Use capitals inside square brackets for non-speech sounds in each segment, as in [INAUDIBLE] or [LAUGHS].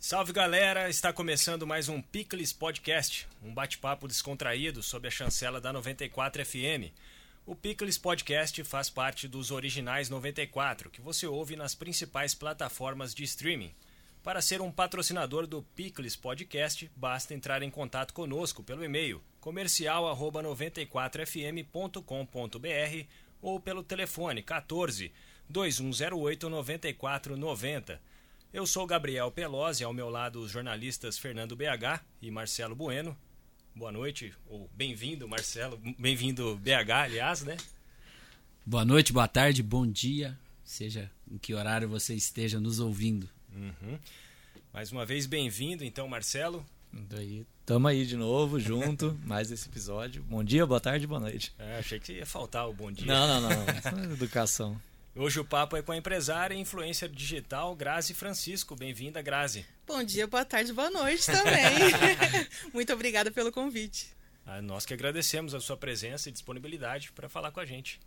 Salve galera, está começando mais um Picles Podcast, um bate-papo descontraído sob a chancela da 94 FM. O Picles Podcast faz parte dos originais 94, que você ouve nas principais plataformas de streaming. Para ser um patrocinador do Picles Podcast, basta entrar em contato conosco pelo e-mail comercial@94fm.com.br ou pelo telefone 14 2108 9490. Eu sou Gabriel Pelosi, ao meu lado os jornalistas Fernando BH e Marcelo Bueno. Boa noite, ou bem-vindo, Marcelo. Bem-vindo, BH, aliás, né? Boa noite, boa tarde, bom dia, seja em que horário você esteja nos ouvindo. Uhum. Mais uma vez, bem-vindo, então, Marcelo. Daí, tamo aí de novo, junto, [LAUGHS] mais esse episódio. Bom dia, boa tarde, boa noite. É, achei que ia faltar o bom dia. Não, não, não. não. Educação. Hoje o papo é com a empresária e influencer digital Grazi Francisco. Bem-vinda, Grazi. Bom dia, boa tarde, boa noite também. [LAUGHS] Muito obrigada pelo convite. Ah, nós que agradecemos a sua presença e disponibilidade para falar com a gente.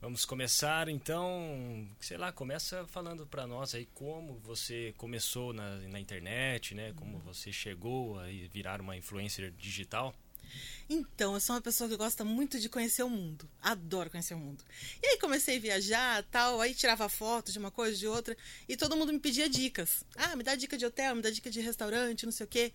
Vamos começar então, sei lá, começa falando para nós aí como você começou na, na internet, né? Como você chegou a virar uma influencer digital. Então, eu sou uma pessoa que gosta muito de conhecer o mundo. Adoro conhecer o mundo. E aí comecei a viajar, tal, aí tirava fotos de uma coisa, de outra, e todo mundo me pedia dicas. Ah, me dá dica de hotel, me dá dica de restaurante, não sei o quê.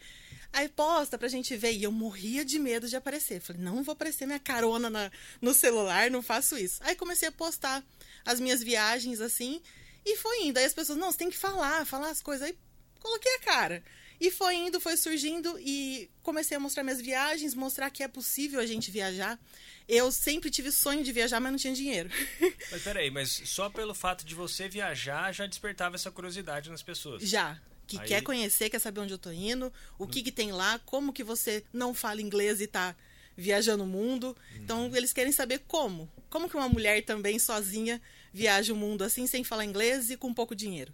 Aí posta pra gente ver. E eu morria de medo de aparecer. Falei, não vou aparecer minha carona na, no celular, não faço isso. Aí comecei a postar as minhas viagens assim, e foi indo. Aí as pessoas, não, você tem que falar, falar as coisas. Aí coloquei a cara. E foi indo, foi surgindo e comecei a mostrar minhas viagens, mostrar que é possível a gente viajar. Eu sempre tive sonho de viajar, mas não tinha dinheiro. [LAUGHS] Mas peraí, mas só pelo fato de você viajar já despertava essa curiosidade nas pessoas? Já. Que Aí... quer conhecer, quer saber onde eu tô indo, o que, que tem lá, como que você não fala inglês e tá viajando o mundo. Então, uhum. eles querem saber como. Como que uma mulher também sozinha viaja o mundo assim, sem falar inglês e com pouco dinheiro.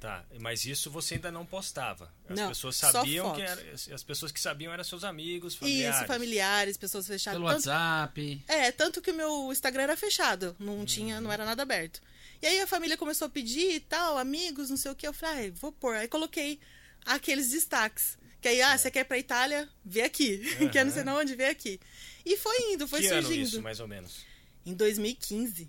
Tá, mas isso você ainda não postava. As não, pessoas sabiam que era, as pessoas que sabiam eram seus amigos, familiares. Isso, familiares, pessoas fechadas. Pelo tanto, WhatsApp. É, tanto que o meu Instagram era fechado, não tinha, não era nada aberto. E aí a família começou a pedir e tal, amigos, não sei o que, eu falei, ah, vou pôr. Aí coloquei aqueles destaques. Que aí, ah, você quer ir pra Itália? Vê aqui. [LAUGHS] Uhum. quer não sei onde? Vê aqui. E foi indo, foi que surgindo. Ano isso, mais ou menos? Em 2015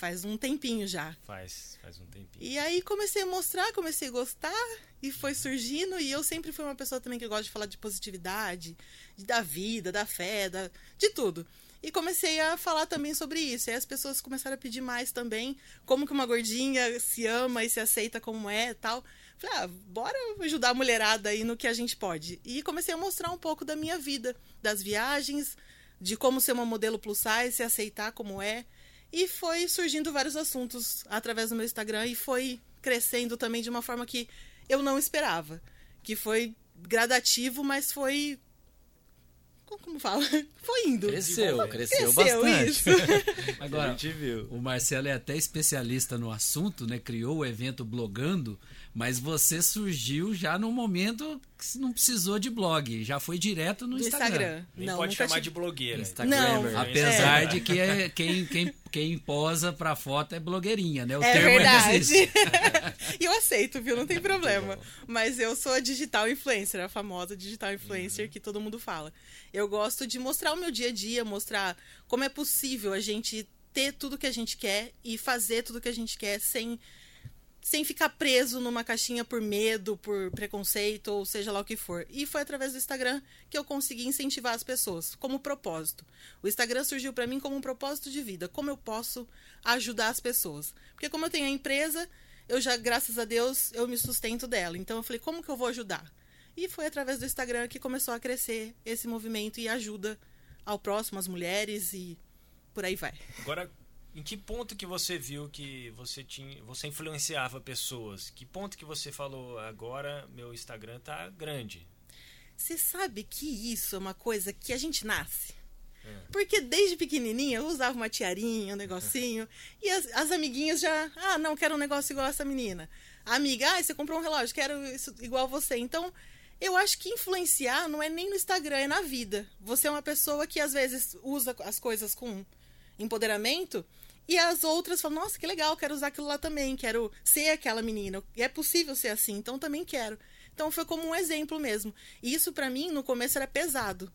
faz um tempinho já. Faz, faz um tempinho. E aí comecei a mostrar, comecei a gostar e foi surgindo. E eu sempre fui uma pessoa também que gosta de falar de positividade, de, da vida, da fé, da, de tudo. E comecei a falar também sobre isso. E aí as pessoas começaram a pedir mais também, como que uma gordinha se ama e se aceita como é tal. Falei, ah, bora ajudar a mulherada aí no que a gente pode. E comecei a mostrar um pouco da minha vida, das viagens, de como ser uma modelo plus size, se aceitar como é. E foi surgindo vários assuntos através do meu Instagram e foi crescendo também de uma forma que eu não esperava. Que foi gradativo, mas foi. Como fala? [LAUGHS] Foi indo. Cresceu, cresceu, cresceu bastante. Isso. [LAUGHS] [LAUGHS] Agora, o Marcelo é até especialista no assunto, né? Criou o evento blogando, mas você surgiu já no momento que não precisou de blog, já foi direto no Instagram. Instagram. Nem não, pode chamar de blogueira. Instagram. Apesar é. de que é, quem, quem, quem posa pra foto é blogueirinha, né? O é termo verdade. existe. [LAUGHS] e eu aceito, viu? Não tem problema. Mas eu sou a digital influencer, a famosa digital influencer uhum. que todo mundo fala. Eu gosto de mostrar o meu dia a dia, mostrar como é possível a gente ter tudo que a gente quer e fazer tudo que a gente quer sem sem ficar preso numa caixinha por medo, por preconceito, ou seja lá o que for. E foi através do Instagram que eu consegui incentivar as pessoas, como propósito. O Instagram surgiu para mim como um propósito de vida, como eu posso ajudar as pessoas. Porque como eu tenho a empresa, eu já, graças a Deus, eu me sustento dela. Então eu falei, como que eu vou ajudar? E foi através do Instagram que começou a crescer esse movimento e ajuda ao próximo, às mulheres e por aí vai. Agora, em que ponto que você viu que você tinha, você influenciava pessoas? Que ponto que você falou agora meu Instagram tá grande? Você sabe que isso é uma coisa que a gente nasce. É. Porque desde pequenininha eu usava uma tiarinha, um negocinho, e as, as, amiguinhas já, ah, não, quero um negócio igual essa menina. A amiga, ah, você comprou um relógio, quero isso igual você. Então, eu acho que influenciar não é nem no Instagram, é na vida. Você é uma pessoa que às vezes usa as coisas com empoderamento E as outras falam, nossa, que legal, quero usar aquilo lá também, quero ser aquela menina. E é possível ser assim, então também quero. Então foi como um exemplo mesmo. E isso para mim no começo era pesado.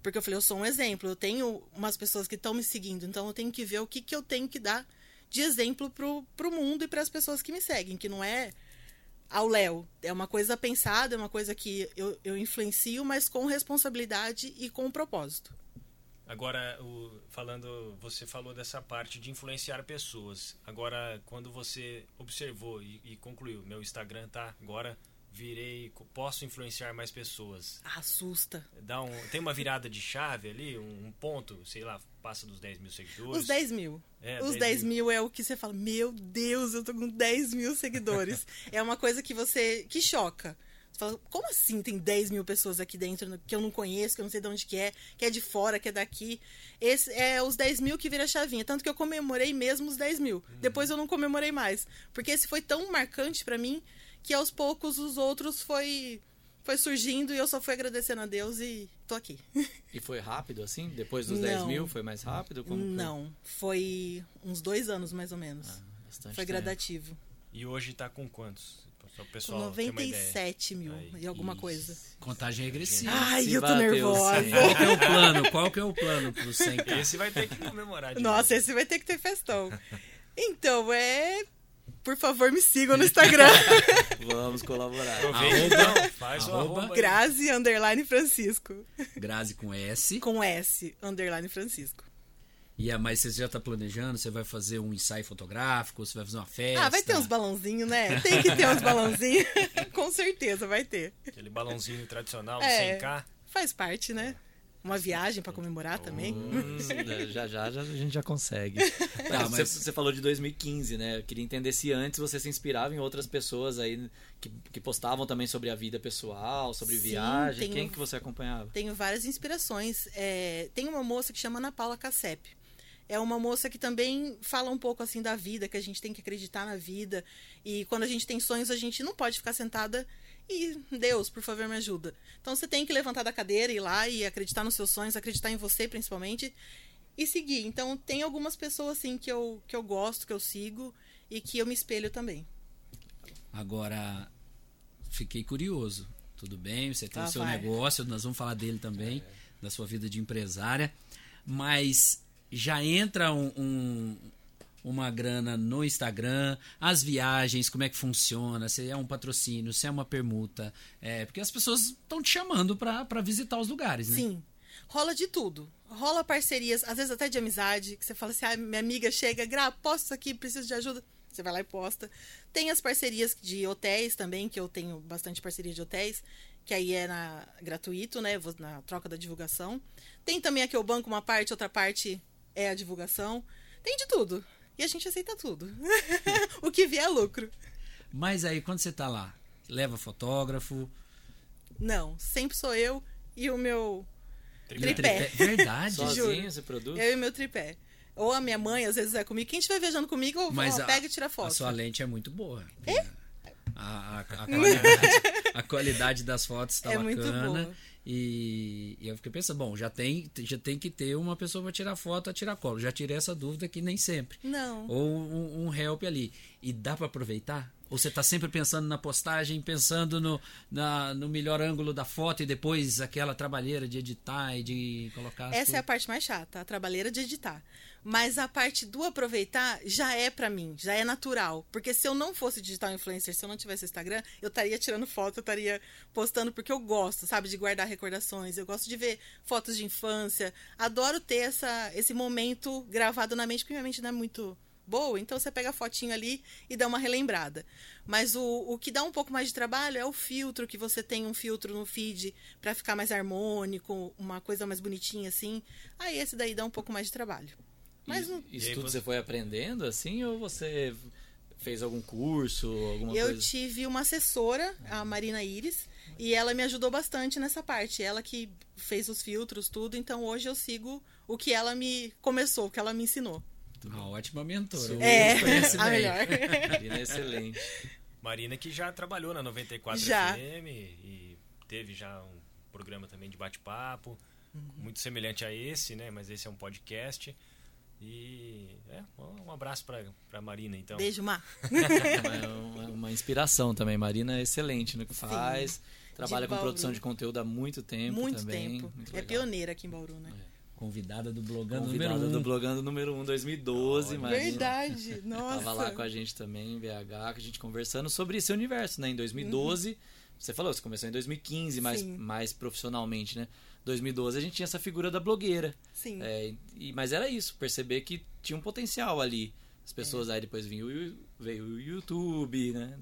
Porque eu falei, eu sou um exemplo, eu tenho umas pessoas que estão me seguindo, então eu tenho que ver o que, que eu tenho que dar de exemplo pro, pro mundo e para as pessoas que me seguem, que não é ao Léo. É uma coisa pensada, é uma coisa que eu, eu influencio, mas com responsabilidade e com propósito. Agora, o, falando, você falou dessa parte de influenciar pessoas. Agora, quando você observou e, e concluiu, meu Instagram tá agora virei, posso influenciar mais pessoas. Assusta. Dá um, tem uma virada de chave ali, um, um ponto, sei lá, passa dos 10 mil seguidores. Os 10 mil. É, Os 10 10 mil. mil é o que você fala, meu Deus, eu tô com 10 mil seguidores. [LAUGHS] é uma coisa que você. que choca. Você fala, como assim tem 10 mil pessoas aqui dentro que eu não conheço, que eu não sei de onde que é, que é de fora, que é daqui. Esse é os 10 mil que vira a chavinha. Tanto que eu comemorei mesmo os 10 mil. Depois eu não comemorei mais. Porque esse foi tão marcante pra mim que aos poucos os outros foi. Foi surgindo e eu só fui agradecendo a Deus e tô aqui. [LAUGHS] E foi rápido assim? Depois dos 10 Não. mil foi mais rápido? Como foi? Não, foi uns dois anos mais ou menos. Ah, bastante foi tempo. gradativo. E hoje tá com quantos? Só o Com pessoal ter uma ideia. 97 mil Aí, e alguma Isso. coisa. Contagem regressiva. Ai, Se eu tô nervosa. 100. Qual que é o plano? Qual que é o plano pro 100k? Esse vai ter que comemorar. de Nossa, esse vai ter que ter festão. Então, é. Por favor, me sigam no Instagram. [LAUGHS] Vamos colaborar. Arroba- então, faz arroba-. Grazi Underline Francisco. Grazi com S. Com S, Underline Francisco. E a, mas você já tá planejando? Você vai fazer um ensaio fotográfico? Você vai fazer uma festa? Ah, vai ter uns balãozinhos, né? [LAUGHS] Tem que ter uns balãozinhos. [LAUGHS] Com certeza vai ter. Aquele balãozinho tradicional É. de 100k. Faz parte, né? Uma viagem pra comemorar também. Hum, já, já, já a gente já consegue. [LAUGHS] Tá, você, mas- você falou de 2015, né? Eu queria entender se antes você se inspirava em outras pessoas aí que, que postavam também sobre a vida pessoal, sobre Sim, viagem. tenho- Quem que você acompanhava? Tenho várias inspirações. É, tem uma moça que chama Ana Paula Cassep. É uma moça que também fala um pouco assim da vida, que a gente tem que acreditar na vida. E quando a gente tem sonhos, a gente não pode ficar sentada e Deus, por favor, me ajuda. Então você tem que levantar da cadeira, ir lá e acreditar nos seus sonhos, acreditar em você principalmente e seguir. Então tem algumas pessoas assim que eu, que eu gosto, que eu sigo e que eu me espelho também. Agora, fiquei curioso. Tudo bem, você tem Tá, o seu vai. negócio, nós vamos falar dele também, da sua vida de empresária. Mas já entra um, um- uma grana no Instagram, as viagens, como é que funciona, se é um patrocínio, se é uma permuta. É, porque as pessoas estão te chamando para visitar os lugares, né? Sim. Rola de tudo. Rola parcerias, às vezes até de amizade, que você fala assim, ah, minha amiga chega, Gra, posta isso aqui, preciso de ajuda. Você vai lá e posta. Tem as parcerias de hotéis também, que eu tenho bastante parceria de hotéis, que aí é na, gratuito, né? Na troca da divulgação. Tem também a que eu banco uma parte, outra parte é a divulgação. Tem de tudo. E a gente aceita tudo. [LAUGHS] o que vier é lucro. Mas aí, quando você tá lá, leva fotógrafo, Não, sempre sou eu e o meu o Tripé. Verdade. [LAUGHS] Sozinho você produz? Eu e meu tripé. Ou a minha mãe, às vezes, é comigo. Quem estiver viajando comigo, eu Mas ó, a, pega e tira foto. a sua lente é muito boa. A, a- a qualidade, a qualidade das fotos está [LAUGHS] É muito bacana. boa. E, e eu fiquei pensando, bom, já tem, já tem que ter uma pessoa para tirar foto, a tirar colo. Já tirei essa dúvida que nem sempre. Não. Ou um, um help ali. E dá para aproveitar? Ou você tá sempre pensando na postagem, pensando no, na- no melhor ângulo da foto e depois aquela trabalheira de editar e de colocar. Essa é a parte mais chata, a trabalheira de editar. Mas a parte do aproveitar já é pra mim, já é natural. Porque se eu não fosse digital influencer, se eu não tivesse Instagram, eu estaria tirando foto, eu estaria postando porque eu gosto, sabe, de guardar recordações. Eu gosto de ver fotos de infância. Adoro ter essa, esse momento gravado na mente, porque minha mente não é muito boa, então você pega a fotinho ali e dá uma relembrada. Mas o, o que dá um pouco mais de trabalho é o filtro, que você tem um filtro no feed pra ficar mais harmônico, uma coisa mais bonitinha assim. Aí esse daí dá um pouco mais de trabalho. Mas não- Isso E tudo você- foi aprendendo assim ou você fez algum curso, alguma eu coisa? tive uma assessora, a Marina Iris, e ela me ajudou bastante nessa parte. Ela que fez os filtros, tudo. Então hoje eu sigo o que ela me começou, o que ela me ensinou. Uma ótima mentora. É, [LAUGHS] a bem. melhor. Marina é excelente. Marina que já trabalhou na 94 Já. FM e teve já um programa também de bate-papo, Uhum. muito semelhante a esse, né? Mas esse é um podcast. E é, um abraço pra, pra Marina, então. Beijo, Má. [LAUGHS] É uma, uma inspiração também. Marina é excelente no que faz. Sim. Trabalha De com Bauru. produção de conteúdo há muito tempo Muito também. tempo. Muito é legal. pioneira aqui em Bauru, né? Convidada do Blogando Convidada número 1. do Blogando número 1 2012, Olha. Marina. Verdade. [LAUGHS] Nossa. Tava lá com a gente também em BH, que a gente conversando sobre esse universo, né? Em 2012, você falou, você começou em 2015, mais, Uhum. Mais profissionalmente, né? 2012 a gente tinha essa figura da blogueira. Sim. É, e, mas era isso, perceber que tinha um potencial ali. As É. pessoas aí depois vinha o, Yu- veio o YouTube, né?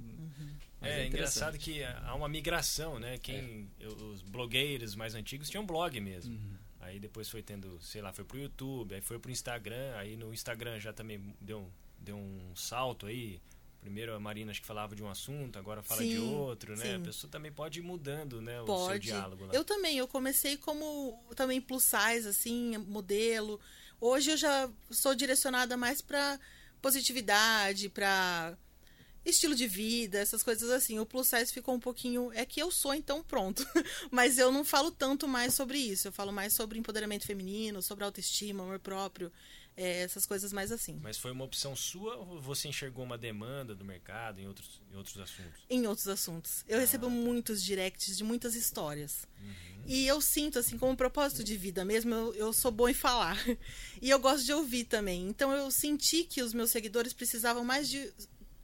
Mas É, engraçado interessante. que há uma migração, né? Quem, É. Os blogueiros mais antigos tinham blog mesmo. Uhum. Aí depois foi tendo, sei lá, foi pro YouTube, aí foi pro Instagram, aí no Instagram já também deu, um- deu um salto aí. Primeiro a Marina acho que falava de um assunto, agora fala de Sim, outro, né? sim. A pessoa também pode ir mudando, né? O seu diálogo lá. Eu também, eu comecei como também plus size, assim, modelo. Hoje eu já sou direcionada mais pra positividade, pra estilo de vida, essas coisas assim. O plus size ficou um pouquinho. É que eu sou, então pronto. [LAUGHS] Mas eu não falo tanto mais sobre isso. Eu falo mais sobre empoderamento feminino, sobre autoestima, amor próprio, é, essas coisas mais assim. Mas foi uma opção sua ou você enxergou uma demanda do mercado em outros, em outros assuntos? em outros assuntos. Eu recebo muitos directs de muitas histórias. E eu sinto, assim, como propósito de vida mesmo, eu, eu sou boa em falar. [LAUGHS] E eu gosto de ouvir também. Então eu senti que os meus seguidores precisavam mais de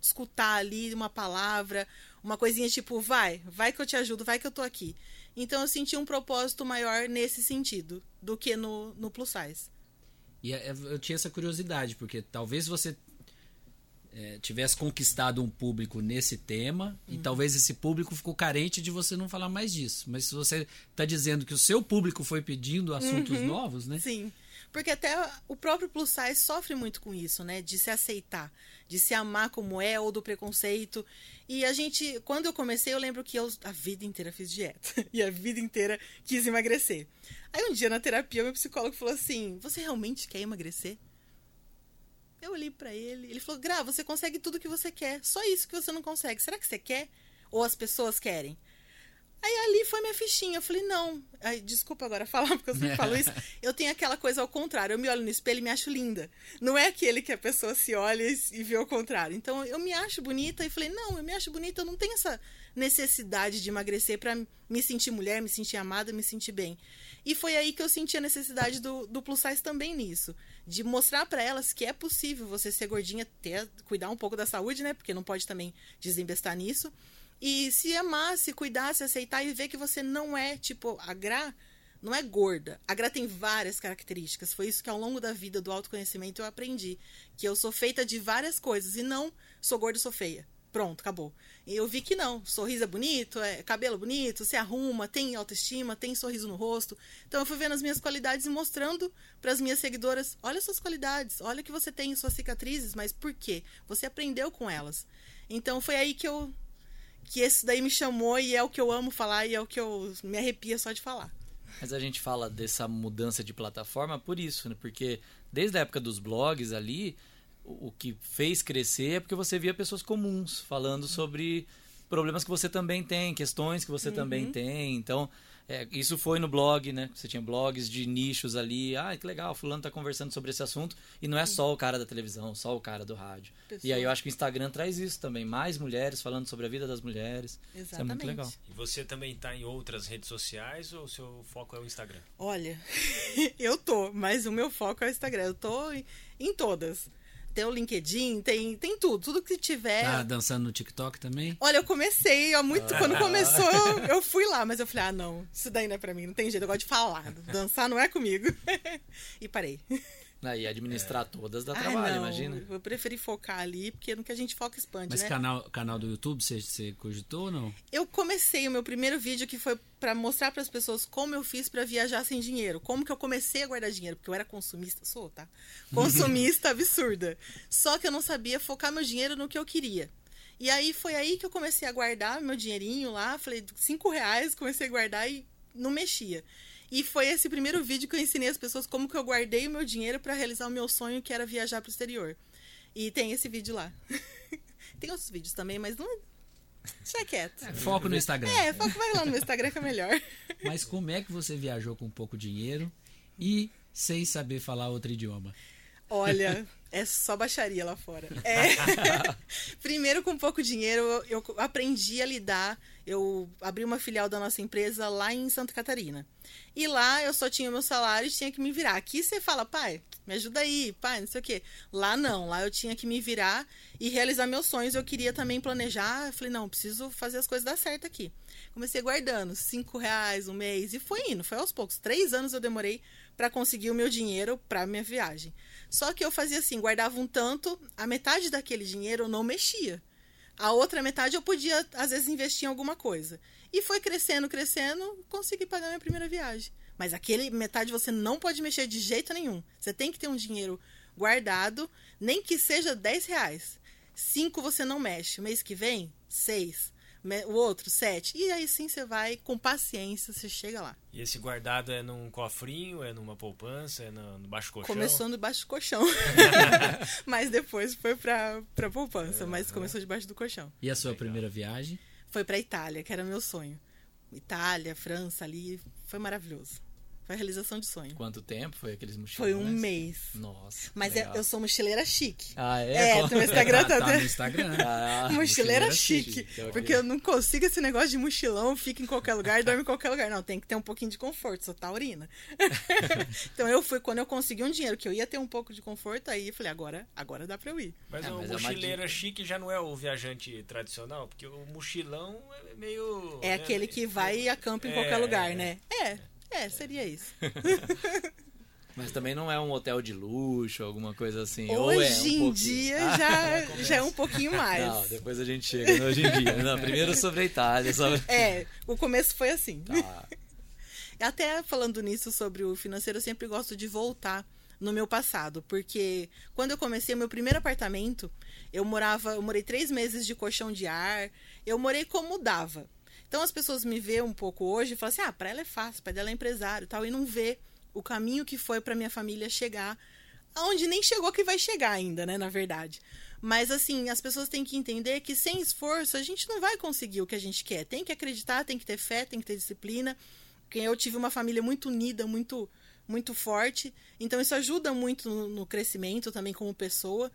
escutar ali uma palavra, uma coisinha tipo, vai, vai que eu te ajudo, vai que eu tô aqui. Então eu senti um propósito maior nesse sentido do que no, no plus size. E é- eu tinha essa curiosidade, porque talvez você é, tivesse conquistado um público nesse tema e Uhum. talvez esse público ficou carente de você não falar mais disso. Mas se você está dizendo que o seu público foi pedindo assuntos Uhum. novos, né? Sim. Porque até o próprio plus size sofre muito com isso, né? De se aceitar, de se amar como é ou do preconceito. E a gente, quando eu comecei, eu lembro que eu a vida inteira fiz dieta. [LAUGHS] E a vida inteira quis emagrecer. Aí um dia na terapia, meu psicólogo falou assim: Você realmente quer emagrecer? Eu olhei pra ele, ele falou: Gra, você consegue tudo que você quer, só isso que você não consegue. Será que você quer? Ou as pessoas querem? Aí ali foi minha fichinha. Eu falei, não. Aí, desculpa agora [LAUGHS] falar, porque eu sempre falo isso. [LAUGHS] Eu tenho aquela coisa ao contrário. Eu me olho no espelho e me acho linda. Não é aquele que a pessoa se olha e vê ao contrário. Então eu me acho bonita e falei, não, eu me acho bonita, eu não tenho essa necessidade de emagrecer pra me sentir mulher, me sentir amada, me sentir bem. E foi aí que eu senti a necessidade do, do plus size também nisso. De mostrar pra elas que é possível você ser gordinha, ter, cuidar um pouco da saúde, né? Porque não pode também desembestar nisso. E se amar, se cuidar, se aceitar e ver que você não é, tipo, a Gra não é gorda. A Gra tem várias características. Foi isso que ao longo da vida do autoconhecimento eu aprendi. Que eu sou feita de várias coisas e não sou gorda e sou feia. Pronto, acabou. Eu vi que não. Sorriso é bonito, é cabelo bonito, se arruma, tem autoestima, tem sorriso no rosto. Então eu fui vendo as minhas qualidades e mostrando para as minhas seguidoras: olha suas qualidades, olha que você tem suas cicatrizes, mas por quê? Você aprendeu com elas. Então foi aí que eu que esse daí me chamou e é o que eu amo falar e é o que eu me arrepia só de falar. Mas a gente fala dessa mudança de plataforma por isso, né? Porque desde a época dos blogs ali, o que fez crescer é porque você via pessoas comuns falando sobre problemas que você também tem, questões que você também tem. Então, é, isso foi no blog, né? Você tinha blogs de nichos ali. Ah, que legal, fulano tá conversando sobre esse assunto. E não é só o cara da televisão, só o cara do rádio. E aí eu acho que o Instagram traz isso também. Mais mulheres falando sobre a vida das mulheres. Isso é muito Exatamente. legal. E você também está em outras redes sociais ou o seu foco é o Instagram? Olha, [LAUGHS] eu tô, mas o meu foco é o Instagram. Eu tô em, em todas. Tem o LinkedIn, tem, tem tudo. Tudo que tiver. Tá dançando no TikTok também? Olha, eu comecei há muito. Quando começou, eu, [LAUGHS] eu fui lá, mas eu falei, ah, não, isso daí não é pra mim, não tem jeito, eu gosto de falar. Dançar não é comigo. [LAUGHS] e parei. Ah, e administrar todas dá trabalho, não, imagina. Eu preferi focar ali, porque no que a gente foca expande, Mas né? canal, canal do YouTube você, você cogitou ou não? Eu comecei o meu primeiro vídeo que foi pra mostrar pras pessoas como eu fiz pra viajar sem dinheiro, como que eu comecei a guardar dinheiro, porque eu era consumista, sou, tá? [LAUGHS] Consumista absurda. Só que eu não sabia focar meu dinheiro no que eu queria. E aí foi aí que eu comecei a guardar meu dinheirinho lá, falei cinco reais, comecei a guardar e não mexia. E foi esse primeiro vídeo que eu ensinei as pessoas como que eu guardei o meu dinheiro pra realizar o meu sonho, que era viajar pro exterior. E tem esse vídeo lá. [LAUGHS] tem outros vídeos também, mas não. Deixa quieto. Foco no Instagram. É, foca vai lá no Instagram que é melhor. [LAUGHS] Mas como é que você viajou com pouco dinheiro e sem saber falar outro idioma? Olha, é só baixaria lá fora. [LAUGHS] É. [LAUGHS] Primeiro, com pouco dinheiro, eu aprendi a lidar. Eu abri uma filial da nossa empresa lá em Santa Catarina. E lá eu só tinha meu salário e tinha que me virar. Aqui você fala, pai, me ajuda aí, pai, não sei o quê. Lá não, lá eu tinha que me virar e realizar meus sonhos. Eu queria também planejar. Eu falei, não, preciso fazer as coisas dar certo aqui. Comecei guardando cinco reais um mês e foi indo, foi aos poucos. Três anos eu demorei para conseguir o meu dinheiro para minha viagem. Só que eu fazia assim, guardava um tanto, a metade daquele dinheiro eu não mexia. A outra metade eu podia, às vezes, investir em alguma coisa. E foi crescendo, crescendo, consegui pagar minha primeira viagem. Mas aquele metade você não pode mexer de jeito nenhum. Você tem que ter um dinheiro guardado, nem que seja 10 reais. Cinco você não mexe. Mês que vem, seis o outro, sete. E aí sim você vai, com paciência, você chega lá. E esse guardado é num cofrinho, é numa poupança, é no, baixo colchão? Começou no baixo colchão. [LAUGHS] [LAUGHS] mas depois foi pra, pra poupança, mas começou debaixo do colchão. E a sua Legal. primeira viagem? Foi pra Itália, que era meu sonho. Itália, França, ali, foi maravilhoso. Foi a realização de sonho. Quanto tempo foi aqueles mochileiros? Foi um mês. Nossa. Mas é, eu sou mochileira chique. Ah, é? É, [LAUGHS] no Instagram tá, tá no Instagram. Ah, mochileira, mochileira chique. chique. Porque eu não consigo esse negócio de mochilão, fica em qualquer lugar, dorme em qualquer lugar. Não, tem que ter um pouquinho de conforto, sou taurina. [LAUGHS] então eu fui, quando eu consegui um dinheiro que eu ia ter um pouco de conforto, aí eu falei, agora, agora dá pra eu ir. Mas é, o mas é mochileira é chique já não é o viajante tradicional? Porque o mochilão é meio. É né? aquele que vai e acampa em qualquer é, lugar, né? É. É, seria isso. [LAUGHS] Mas também não é um hotel de luxo, alguma coisa assim. Hoje é um em dia [LAUGHS] já, já é um pouquinho mais. Não, depois a gente chega no hoje em dia. Não, primeiro sobre a Itália. Sobre... [LAUGHS] É, o começo foi assim. Tá. Até falando nisso sobre o financeiro, eu sempre gosto de voltar no meu passado, porque quando eu comecei o meu primeiro apartamento, eu morava, eu morei três meses de colchão de ar, eu morei como dava. Então as pessoas me vê um pouco hoje e falam assim: ah, para ela é fácil, pai dela é empresário tal, e não vê o caminho que foi para minha família chegar aonde nem chegou que vai chegar ainda, né, na verdade. Mas assim, as pessoas têm que entender que sem esforço a gente não vai conseguir o que a gente quer. Tem que acreditar, tem que ter fé, tem que ter disciplina. Eu tive uma família muito unida, muito muito forte, então isso ajuda muito no, no crescimento também como pessoa.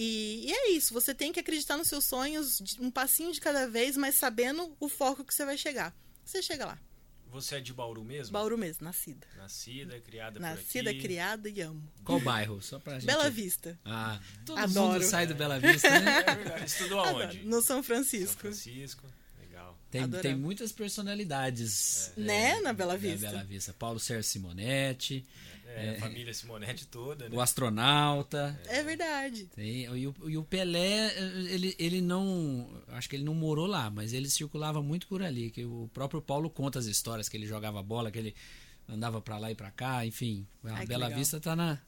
E, e, é isso, você tem que acreditar nos seus sonhos, um passinho de cada vez, mas sabendo o foco que você vai chegar. Você chega lá. Você é de Bauru mesmo? Bauru mesmo, nascida. Nascida, criada Nascida, criada e amo. Qual bairro? Só pra gente... Bela Vista. Ah, todo Adoro. mundo sai do Bela Vista, né? [LAUGHS] É verdade. Estudou aonde? No São Francisco. São Francisco. Legal. Tem, tem muitas personalidades. É. Né, na Bela Vista. Na Bela Vista. Paulo Sérgio Simonetti. É, a família Simonetti toda, né? O astronauta. É, verdade. Tem, e, o, e o Pelé, ele, ele não. Acho que ele não morou lá, mas ele circulava muito por ali. Que o próprio Paulo conta as histórias que ele jogava bola, que ele andava para lá e para cá, enfim. A Ai, Bela Vista tá na.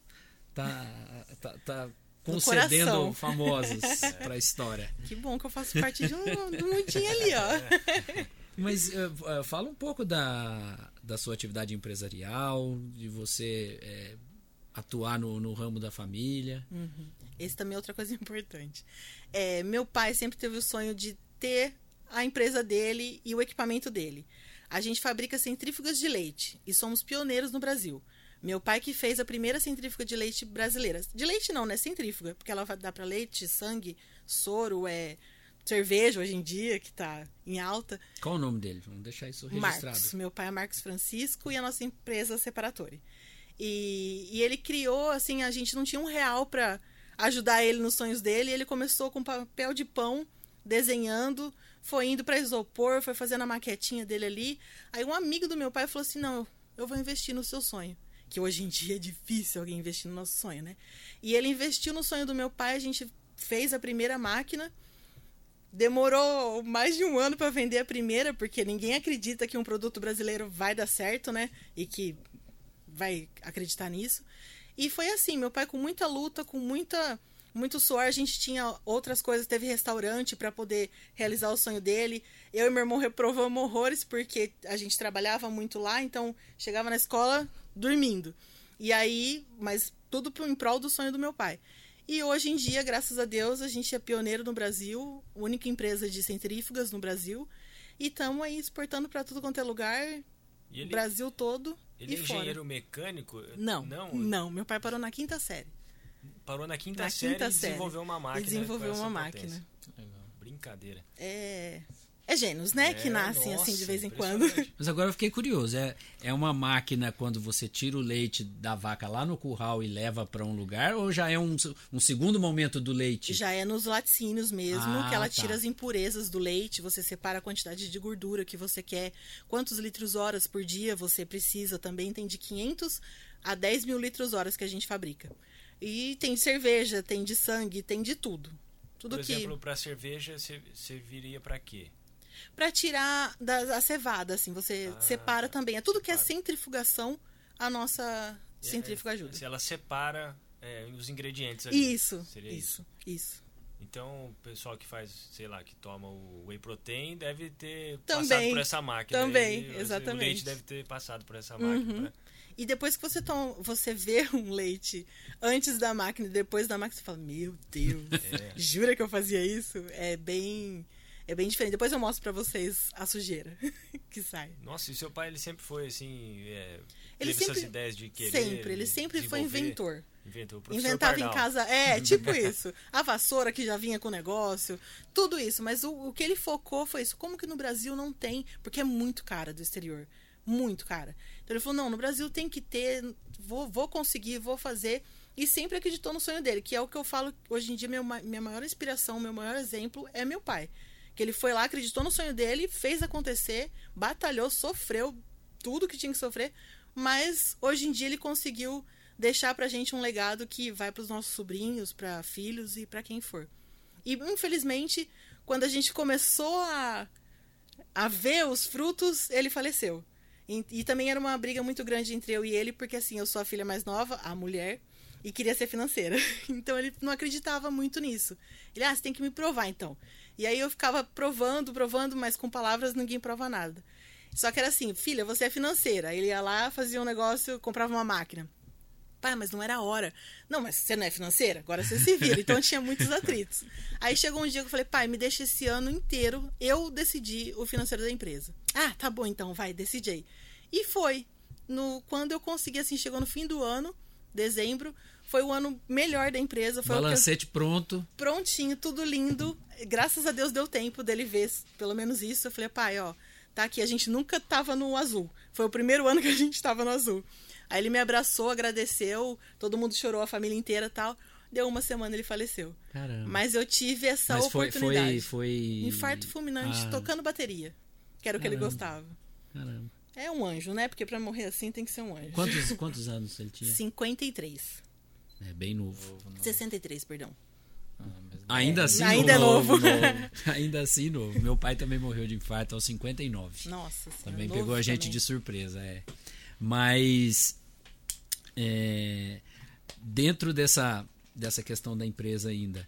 tá, tá, tá concedendo famosos é. para a história. Que bom que eu faço parte de um, de um mundinho ali, ó. [LAUGHS] Mas uh, fala um pouco da, da sua atividade empresarial, de você é, atuar no, no, ramo da família. Uhum. Esse também é outra coisa [LAUGHS] importante. É, meu pai sempre teve o sonho de ter a empresa dele e o equipamento dele. A gente fabrica centrífugas de leite e somos pioneiros no Brasil. Meu pai que fez a primeira centrífuga de leite brasileira. De leite não, né? Centrífuga, porque ela dá para leite, sangue, soro, é cerveja hoje em dia, que está em alta. Qual o nome dele? Vamos deixar isso registrado. Marcos. Meu pai é Marcos Francisco e a nossa empresa é Separatori. E, e ele criou, assim, a gente não tinha um real para ajudar ele nos sonhos dele. E ele começou com papel de pão, desenhando, foi indo para isopor, foi fazendo a maquetinha dele ali. Aí um amigo do meu pai falou assim: Não, eu vou investir no seu sonho. Que hoje em dia é difícil alguém investir no nosso sonho, né? E ele investiu no sonho do meu pai, a gente fez a primeira máquina Demorou mais de um ano para vender a primeira, porque ninguém acredita que um produto brasileiro vai dar certo, né? E que vai acreditar nisso. E foi assim, meu pai com muita luta, com muita muito suor, a gente tinha outras coisas, teve restaurante para poder realizar o sonho dele. Eu e meu irmão reprovamos horrores porque a gente trabalhava muito lá, então chegava na escola dormindo. E aí, mas tudo em prol do sonho do meu pai. E hoje em dia, graças a Deus, a gente é pioneiro no Brasil, única empresa de centrífugas no Brasil. E estamos aí exportando para tudo quanto é lugar, ele, Brasil todo. Ele e é fora. engenheiro mecânico? Não, não, não. Meu pai parou na quinta série. Parou na quinta Na série quinta e desenvolveu série. uma máquina. Desenvolveu uma máquina. Legal. Brincadeira. É. É gênios, né? que É, nascem assim de nossa, vez em quando. [LAUGHS] Mas agora eu fiquei curioso. É, é uma máquina quando você tira o leite da vaca lá no curral e leva para um lugar? Ou já é um, um segundo momento do leite? Já é nos laticínios mesmo, Ah, que ela tá. tira as impurezas do leite, você separa a quantidade de gordura que você quer, quantos litros horas por dia você precisa também, tem de 500 a 10 mil litros horas que a gente fabrica. E tem de cerveja, tem de sangue, tem de tudo. Tudo Por que. exemplo, para cerveja, você serviria para quê? Pra tirar da, a cevada, assim, você Ah, separa também. É tudo que é centrifugação, a nossa centrífuga ajuda. Se ela separa é, os ingredientes ali. Isso, Seria isso, isso. Então, o pessoal que faz, sei lá, que toma o whey protein deve ter Também, passado por essa máquina. também, O exatamente. Uhum. leite deve ter passado por essa máquina. pra- E depois que você toma, você vê [LAUGHS] um leite antes da máquina e depois da máquina, você fala, meu Deus, É. jura que eu fazia isso? É bem. É bem diferente. Depois eu mostro pra vocês a sujeira [LAUGHS] que sai. Nossa, e seu pai, ele sempre foi assim. É, Ele teve essas sempre- ideias de querer. sempre, ele sempre foi inventor. Inventou. Inventava em Pardal. casa, é, [LAUGHS] tipo isso. A vassoura que já vinha com o negócio, tudo isso. Mas o, o que ele focou foi isso. Como que no Brasil não tem? Porque é muito cara do exterior. Muito cara. Então ele falou: não, no Brasil tem que ter, vou, vou conseguir, vou fazer. E sempre acreditou no sonho dele, que é o que eu falo hoje em dia, meu, ma- minha maior inspiração, meu maior exemplo é meu pai. Que ele foi lá, acreditou no sonho dele, fez acontecer, batalhou, sofreu tudo que tinha que sofrer, mas hoje em dia ele conseguiu deixar pra gente um legado que vai pros nossos sobrinhos, pra filhos e pra quem for. E infelizmente, quando a gente começou a, a ver os frutos, ele faleceu. E, e também era uma briga muito grande entre eu e ele, porque assim, eu sou a filha mais nova, a mulher, e queria ser financeira. [LAUGHS] Então ele não acreditava muito nisso. Ele, ah, você tem que me provar então. E aí eu ficava provando, provando, mas com palavras ninguém prova nada. Só que era assim, filha, você é financeira. Ele ia lá, fazia um negócio, comprava uma máquina. Pai, mas não era a hora. Não, mas você não é financeira? Agora você se vira. Então tinha muitos atritos. Aí chegou um dia que eu falei, pai, me deixa esse ano inteiro eu decidir o financeiro da empresa. Ah, tá bom então, vai, decide aí. E foi. No, quando eu consegui, assim, chegou no fim do ano, dezembro, foi o ano melhor da empresa. Foi que eu- Balancete pronto. prontinho, tudo lindo. Graças a Deus deu tempo dele ver pelo menos isso. Eu falei, pai, ó, tá aqui, a gente nunca tava no azul. Foi o primeiro [LAUGHS] ano que a gente tava no azul. Aí ele me abraçou, agradeceu, todo mundo chorou, a família inteira e tal. Deu uma semana ele faleceu. Caramba. Mas eu tive essa Mas oportunidade. foi, foi. Infarto fulminante, Ah, tocando bateria. Que era o que ele Caramba. gostava. Caramba. É um anjo, né? Porque pra morrer assim tem que ser um anjo. Quantos, [LAUGHS] quantos anos ele tinha? 53. É bem novo. Novo, não. 63, perdão. Ah, mas- Ainda assim, Ainda é [LAUGHS] novo. Ainda assim, novo. Meu pai também morreu de infarto aos 59. Nossa senhora, Também novo pegou a gente também. de surpresa, é. Mas é, dentro dessa, dessa questão da empresa ainda,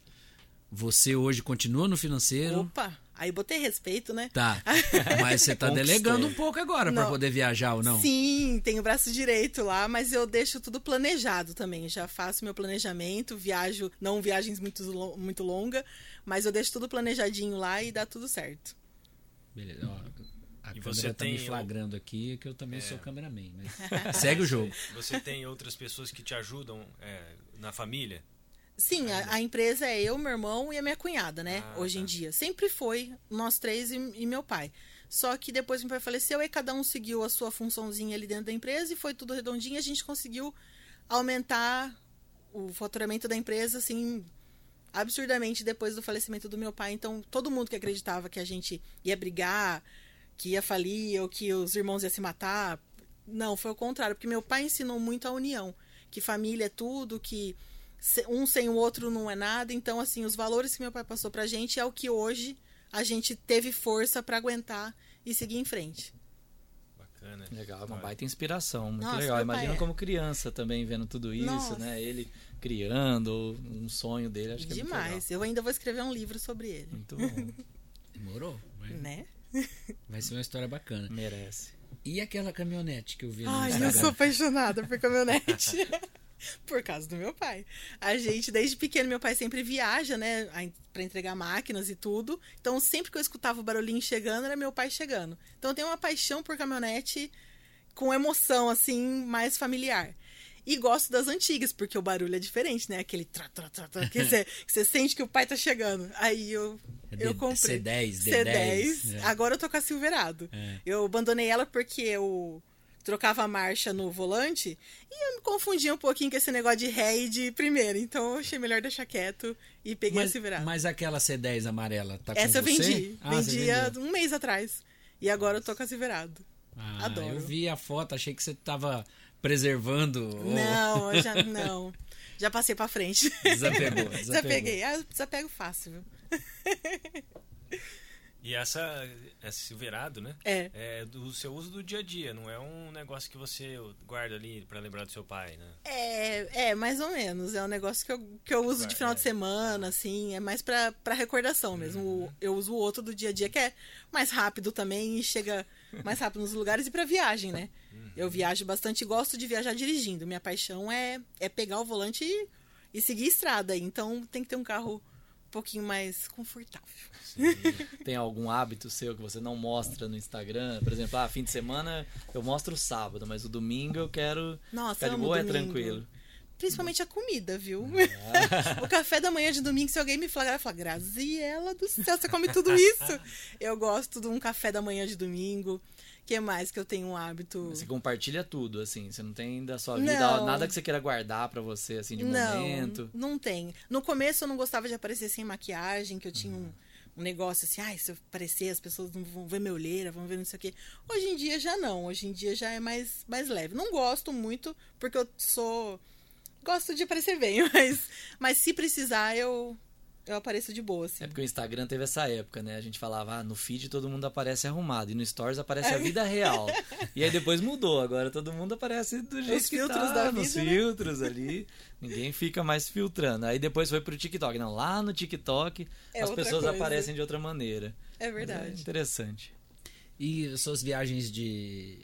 você hoje continua no financeiro? Opa, aí botei respeito, né? Tá. [LAUGHS] Mas você tá delegando um pouco agora para poder viajar ou não? Sim, tenho o braço direito lá, mas eu deixo tudo planejado também. Já faço meu planejamento, viajo, não viagens muito, muito longas, mas eu deixo tudo planejadinho lá e dá tudo certo. Beleza. Ó, a E câmera você tá me tem o- flagrando aqui que eu também É. sou cameraman. Mas segue o jogo. Você tem outras pessoas que te ajudam é, na família? Sim, a, a empresa é eu, meu irmão e a minha cunhada, né? Ah, hoje em tá. dia. Sempre foi nós três e, e meu pai. Só que depois meu pai faleceu e cada um seguiu a sua funçãozinha ali dentro da empresa e foi tudo redondinho. e A gente conseguiu aumentar o faturamento da empresa, assim, absurdamente depois do falecimento do meu pai. Então, todo mundo que acreditava que a gente ia brigar, que ia falir ou que os irmãos iam se matar, não, foi o contrário, porque meu pai ensinou muito a união, que família é tudo, que um sem o outro não é nada. Então, assim, os valores que meu pai passou pra gente é o que hoje a gente teve força pra aguentar e seguir em frente. Bacana. Legal, uma baita inspiração, muito Nossa, legal. Imagina é. como criança também vendo tudo isso, Nossa. né? Ele criando um sonho dele, acho que é muito legal. Demais. Eu ainda vou escrever um livro sobre ele, Muito bom, [LAUGHS] Demorou. Vai, né? [LAUGHS] vai ser uma história bacana. merece. E aquela caminhonete que eu vi no Ai, eu sou apaixonada por caminhonete. [LAUGHS] [LAUGHS] por causa do meu pai. A gente, desde pequeno, meu pai sempre viaja, né? a- Pra entregar máquinas e tudo. Então, sempre que eu escutava o barulhinho chegando, era meu pai chegando. Então, eu tenho uma paixão por caminhonete com emoção, assim, mais familiar. E gosto das antigas, porque o barulho é diferente, né? Aquele tra, tra, tra, tra que você, sente que o pai tá chegando. Aí eu, É eu D- comprei. C10, C10. D10, é. Agora eu tô com a Silverado. É. Eu abandonei ela porque eu trocava a marcha no volante e eu me confundia um pouquinho com esse negócio de ré e de primeira. Então eu achei melhor deixar quieto e peguei a Mas, Silverado. mas aquela C10 amarela tá Essa eu com você? vendi. Ah, Vendia vendeu. um mês atrás. E agora eu tô com a Silverado. Ah, Adoro. Eu vi a foto, achei que você tava preservando. Não, eu já [LAUGHS] não. Já passei pra frente. Desapegou, [LAUGHS] desapegou. Desapeguei. Ah, eu desapego fácil, viu? [LAUGHS] E essa, esse Silverado, né? É. É do seu uso do dia a dia, não é um negócio que você guarda ali pra lembrar do seu pai, né? É, é, mais ou menos. É um negócio que eu, que eu uso de final de semana, assim. É mais pra recordação mesmo. O- Eu uso o outro do dia a dia, que é mais rápido também e chega mais rápido nos lugares e pra viagem, né? Eu viajo bastante e gosto de viajar dirigindo. Minha paixão é, é pegar o volante e, e seguir a estrada. Então tem que ter um carro pouquinho mais confortável. Tem algum hábito seu que você não mostra no Instagram? Por exemplo, ah, fim de semana eu mostro o sábado, mas o domingo eu quero Nossa, ficar de boa, é tranquilo. Principalmente a comida, viu? [LAUGHS] o café da manhã de domingo, se alguém me flagrar, eu falo, Graziela do céu, você come tudo isso? eu gosto de um café da manhã de domingo. Que mais que eu tenho um hábito? Você compartilha tudo, assim. Você não tem da sua vida Não. nada que você queira guardar pra você, assim, de não, momento. não tem. No começo eu não gostava de aparecer sem maquiagem, que eu tinha um, um negócio assim, ai, se eu aparecer as pessoas não vão ver minha olheira, vão ver não sei o quê. Hoje em dia já não, hoje em dia já é mais, mais leve. Não gosto muito, porque eu sou... Gosto de aparecer bem, [LAUGHS] mas, mas se precisar eu, eu apareço de boa, assim. É porque o Instagram teve essa época, né? A gente falava, ah, no feed todo mundo aparece arrumado. E no Stories aparece É. a vida real. [LAUGHS] e aí depois mudou. Agora todo mundo aparece do jeito que filtros tá, da nos vida, né? filtros ali. Ninguém fica mais filtrando. Aí depois foi pro TikTok. Não, lá no TikTok É as pessoas coisa. aparecem de outra maneira. É verdade. É interessante. E suas viagens de,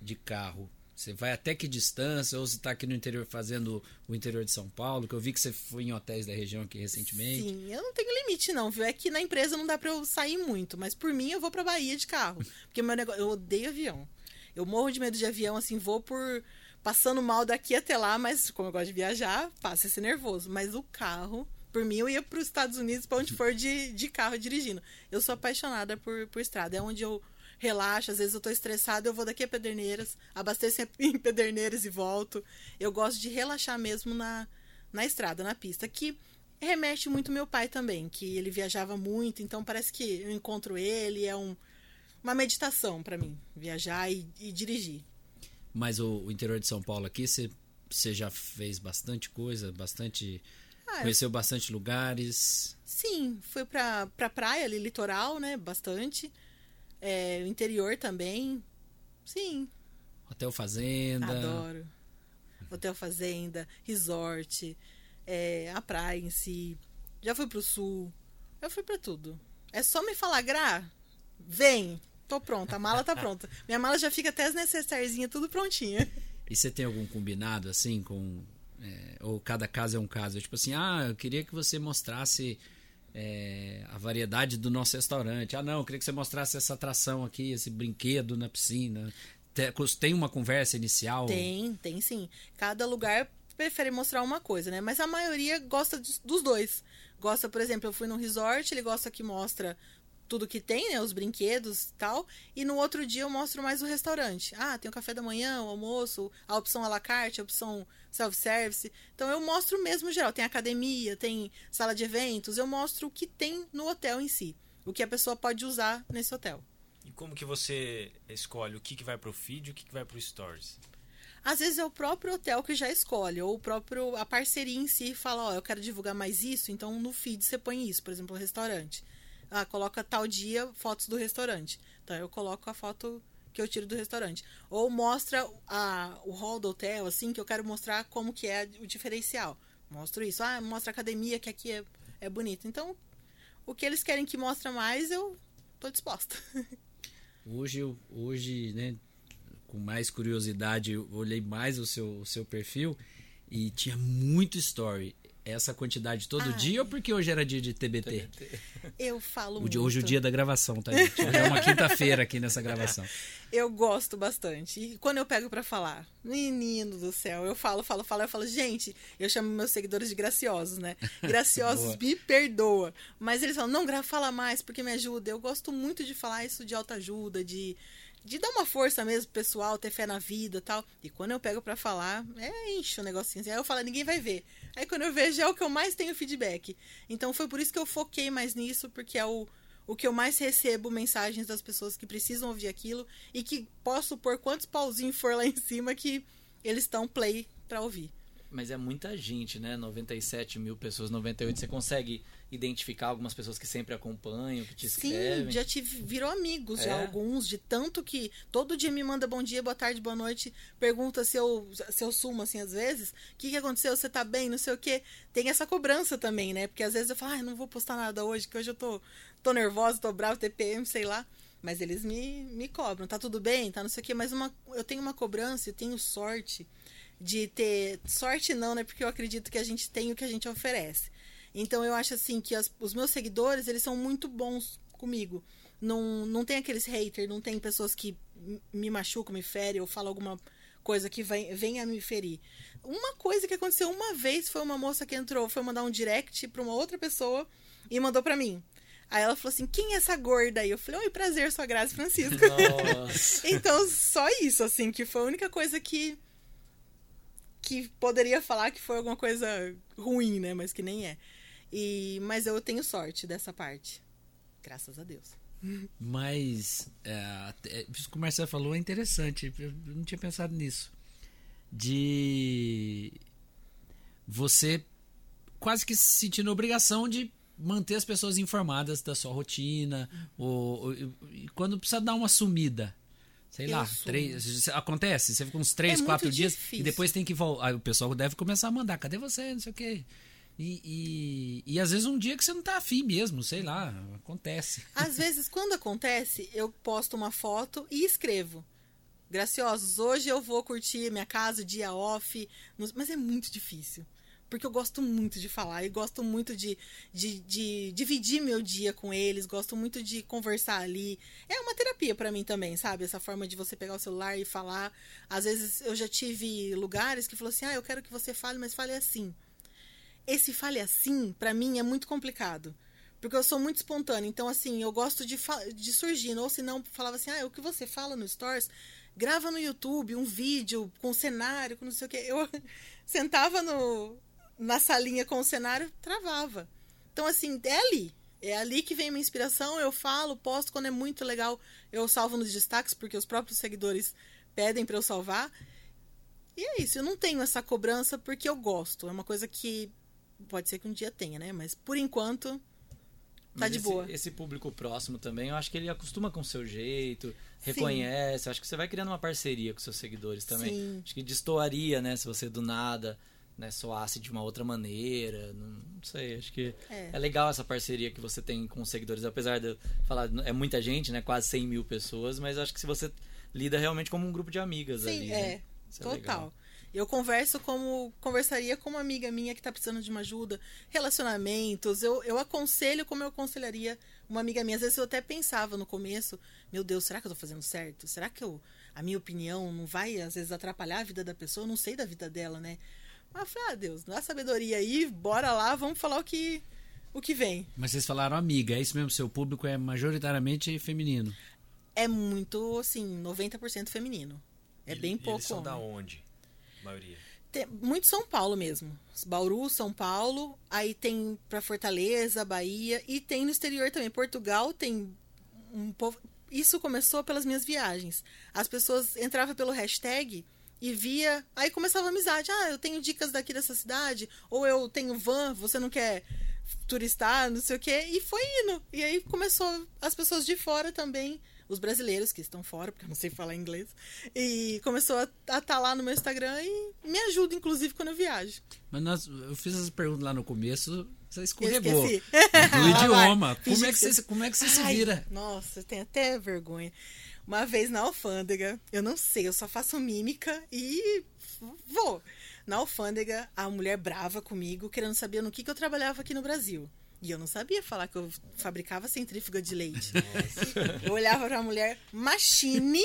de carro? Você vai até que distância? Ou você está aqui no interior fazendo o interior de São Paulo? Que eu vi que você foi em hotéis da região aqui recentemente. Sim, eu não tenho limite, não, viu? É que na empresa não dá pra eu sair muito, mas por mim eu vou pra Bahia de carro. [LAUGHS] Porque meu negócio, eu odeio avião. Eu morro de medo de avião, assim, vou por. passando mal daqui até lá, mas como eu gosto de viajar, passa esse nervoso. Mas o carro, por mim, eu ia pros Estados Unidos, pra onde for de, de carro dirigindo. Eu sou apaixonada por, por estrada. É onde eu relaxo, às vezes eu tô estressada, eu vou daqui a Pederneiras, abasteço [LAUGHS] em Pederneiras e volto. Eu gosto de relaxar mesmo na, na estrada, na pista. Que remete muito meu pai também, que ele viajava muito, então parece que eu encontro ele, é um, uma meditação pra mim, viajar e, e dirigir. Mas o, o interior de São Paulo aqui, você, já fez bastante coisa, bastante. Ah, eu- conheceu bastante lugares. sim, fui pra, pra praia ali, litoral, né, bastante. É, o interior também. Sim, Hotel Fazenda. adoro. Hotel Fazenda, resort, é, a praia em si. Já fui pro sul, já fui pra tudo. É só me falar, Gra, vem, tô pronta, a mala tá [LAUGHS] pronta. Minha mala já fica até as necessarzinhas, tudo prontinha. E você tem algum combinado assim com. é, ou cada caso é um caso? Tipo assim, ah, eu queria que você mostrasse é, a variedade do nosso restaurante. Ah, não, eu queria que você mostrasse essa atração aqui, esse brinquedo na piscina. Te- Tem uma conversa inicial? Tem, tem sim. Cada lugar prefere mostrar uma coisa, né? Mas a maioria gosta dos dos dois. Gosta, por exemplo, eu fui num resort, ele gosta que mostra tudo que tem, né? Os brinquedos e tal. E no outro dia eu mostro mais o restaurante. Ah, tem o café da manhã, o almoço, a opção à la carte, a opção self-service. Então eu mostro mesmo geral. Tem academia, tem sala de eventos. Eu mostro o que tem no hotel em si. O que a pessoa pode usar nesse hotel. E como que você escolhe o que, que vai pro feed e o que, que vai pro stories? Às vezes é o próprio hotel que já escolhe, ou o próprio a parceria em si fala, ó, eu quero divulgar mais isso, então no feed você põe isso, por exemplo, o restaurante. Ah, coloca tal dia fotos do restaurante. Então eu coloco a foto que eu tiro do restaurante. Ou mostra a, o hall do hotel, assim, que eu quero mostrar como que é o diferencial. Mostro isso. Ah, mostra a academia, que aqui é, é bonito. Então, o que eles querem que mostre mais, eu tô disposta. [LAUGHS] Hoje, hoje, né, com mais curiosidade, eu olhei mais o seu, o seu perfil e tinha muito story. Essa quantidade todo Ai. dia ou porque hoje era dia de TBT? Eu falo O muito. dia- hoje é o dia da gravação, tá, gente? Hoje é uma quinta-feira aqui nessa gravação. [LAUGHS] Eu gosto bastante. E quando eu pego pra falar, menino do céu, eu falo, falo, falo, eu falo, gente, eu chamo meus seguidores de graciosos, né? [LAUGHS] Graciosos, me perdoa. Mas eles falam, não, fala mais, porque me ajuda. Eu gosto muito de falar isso de autoajuda, de, de dar uma força mesmo pro pessoal, ter fé na vida e tal. E quando eu pego pra falar, é enche o negocinho. Aí eu falo, ninguém vai ver. Aí quando eu vejo é o que eu mais tenho feedback. Então foi por isso que eu foquei mais nisso, porque é o, o que eu mais recebo mensagens das pessoas que precisam ouvir aquilo e que posso pôr quantos pauzinhos for lá em cima que eles estão play pra ouvir. Mas é muita gente, né? 97 mil pessoas, 98. Você consegue identificar algumas pessoas que sempre acompanham, que te escrevem? Sim, já tive, virou amigos já É? alguns, de tanto que todo dia me manda bom dia, boa tarde, boa noite, pergunta se eu, se eu sumo assim às vezes, o que, que aconteceu, você tá bem, não sei o quê. Tem essa cobrança também, né? Porque às vezes eu falo, ah, não vou postar nada hoje, que hoje eu tô, tô nervosa, tô brava, TPM, sei lá. Mas eles me, me cobram, tá tudo bem, tá não sei o quê, mas uma, eu tenho uma cobrança, eu tenho sorte de ter. Sorte não, né? Porque eu acredito que a gente tem o que a gente oferece. Então eu acho assim que as- os meus seguidores, eles são muito bons comigo. Não, não tem aqueles haters, não tem pessoas que me machucam, me ferem ou falam alguma coisa que vem, venha me ferir. Uma coisa que aconteceu uma vez foi uma moça que entrou, foi mandar um direct pra uma outra pessoa e mandou pra mim. Aí ela falou assim: quem é essa gorda aí? Eu falei: oi, prazer, sua Graça Francisco. [LAUGHS] Então, só isso, assim, que foi a única coisa que. Que poderia falar que foi alguma coisa ruim, né? Mas que nem é. E, mas eu tenho sorte dessa parte. Graças a Deus. Mas é, isso que o Marcelo falou é interessante. Eu não tinha pensado nisso. De você quase que se sentindo obrigação de manter as pessoas informadas da sua rotina. Ou, ou- quando precisa dar uma sumida. Sei Eu lá, sumo. três, acontece, você fica uns três, É quatro dias difícil. e depois tem que voltar. Aí o pessoal deve começar a mandar, cadê você? Não sei o quê. E, e, e às vezes um dia que você não tá afim mesmo, sei lá, acontece. [LAUGHS] Às vezes, quando acontece, eu posto uma foto e escrevo. Graciosos, hoje eu vou curtir minha casa, dia off. Mas é muito difícil. Porque eu gosto muito de falar e gosto muito de, de, de dividir meu dia com eles, gosto muito de conversar ali. É uma terapia pra mim também, sabe? Essa forma de você pegar o celular e falar. Às vezes eu já tive lugares que falou assim: ah, eu quero que você fale, mas fale assim. Esse fale assim, pra mim, é muito complicado. Porque eu sou muito espontânea. Então, assim, eu gosto de, de surgir. Ou se não, falava assim, ah, o que você fala no Stories, grava no YouTube um vídeo com cenário, com não sei o quê. Eu [LAUGHS] sentava no, na salinha com o cenário, travava. Então, assim, é ali. É ali que vem a minha inspiração. Eu falo, posto quando é muito legal. Eu salvo nos destaques, porque os próprios seguidores pedem pra eu salvar. E é isso. Eu não tenho essa cobrança porque eu gosto. É uma coisa que pode ser que um dia tenha, né? Mas por enquanto, tá Mas de esse, boa. Esse público próximo também, eu acho que ele acostuma com o seu jeito, reconhece. Acho que você vai criando uma parceria com seus seguidores também. Sim. Acho que destoaria, né? Se você do nada né, soasse de uma outra maneira. Não, não sei, acho que É. é. legal essa parceria que você tem com os seguidores. Apesar de eu falar, é muita gente, né? Quase 100 mil pessoas, mas acho que se você lida realmente como um grupo de amigas Sim, ali. é. né? É Total. legal. eu converso como conversaria com uma amiga minha que tá precisando de uma ajuda, relacionamentos. Eu, eu aconselho como eu aconselharia uma amiga minha. Às vezes eu até pensava no começo, meu Deus, será que eu tô fazendo certo? Será que eu, a minha opinião não vai às vezes atrapalhar a vida da pessoa? Eu não sei da vida dela, né? Mas eu falei, ah, Deus, dá sabedoria aí, bora lá, vamos falar o que o que vem. Mas vocês falaram amiga, é isso mesmo? Seu público é majoritariamente feminino. É muito, assim, 90% feminino. É E- bem e pouco Eles são homem. da onde? A maioria. Tem, muito São Paulo mesmo. Bauru, São Paulo. Aí tem pra Fortaleza, Bahia. E tem no exterior também. Portugal tem um povo. Isso começou pelas minhas viagens. As pessoas entravam pelo hashtag e via. Aí começava a amizade. Ah, eu tenho dicas daqui dessa cidade. Ou eu tenho van, você não quer turistar, não sei o quê. E foi indo. E aí começou as pessoas de fora também. Os brasileiros que estão fora, porque eu não sei falar inglês. E começou a estar lá no meu Instagram e me ajuda, inclusive, quando eu viajo. Mas nós, eu fiz essa pergunta lá no começo, você escorregou. Do [LAUGHS] idioma. Como é que você, como é que você se Ai, vira? Nossa, eu tenho até vergonha. Uma vez na alfândega, eu não sei, eu só faço mímica e vou. na alfândega, a mulher brava comigo, querendo saber no que, que eu trabalhava aqui no Brasil. E eu não sabia falar que eu fabricava centrífuga de leite. Eu olhava pra mulher, machine,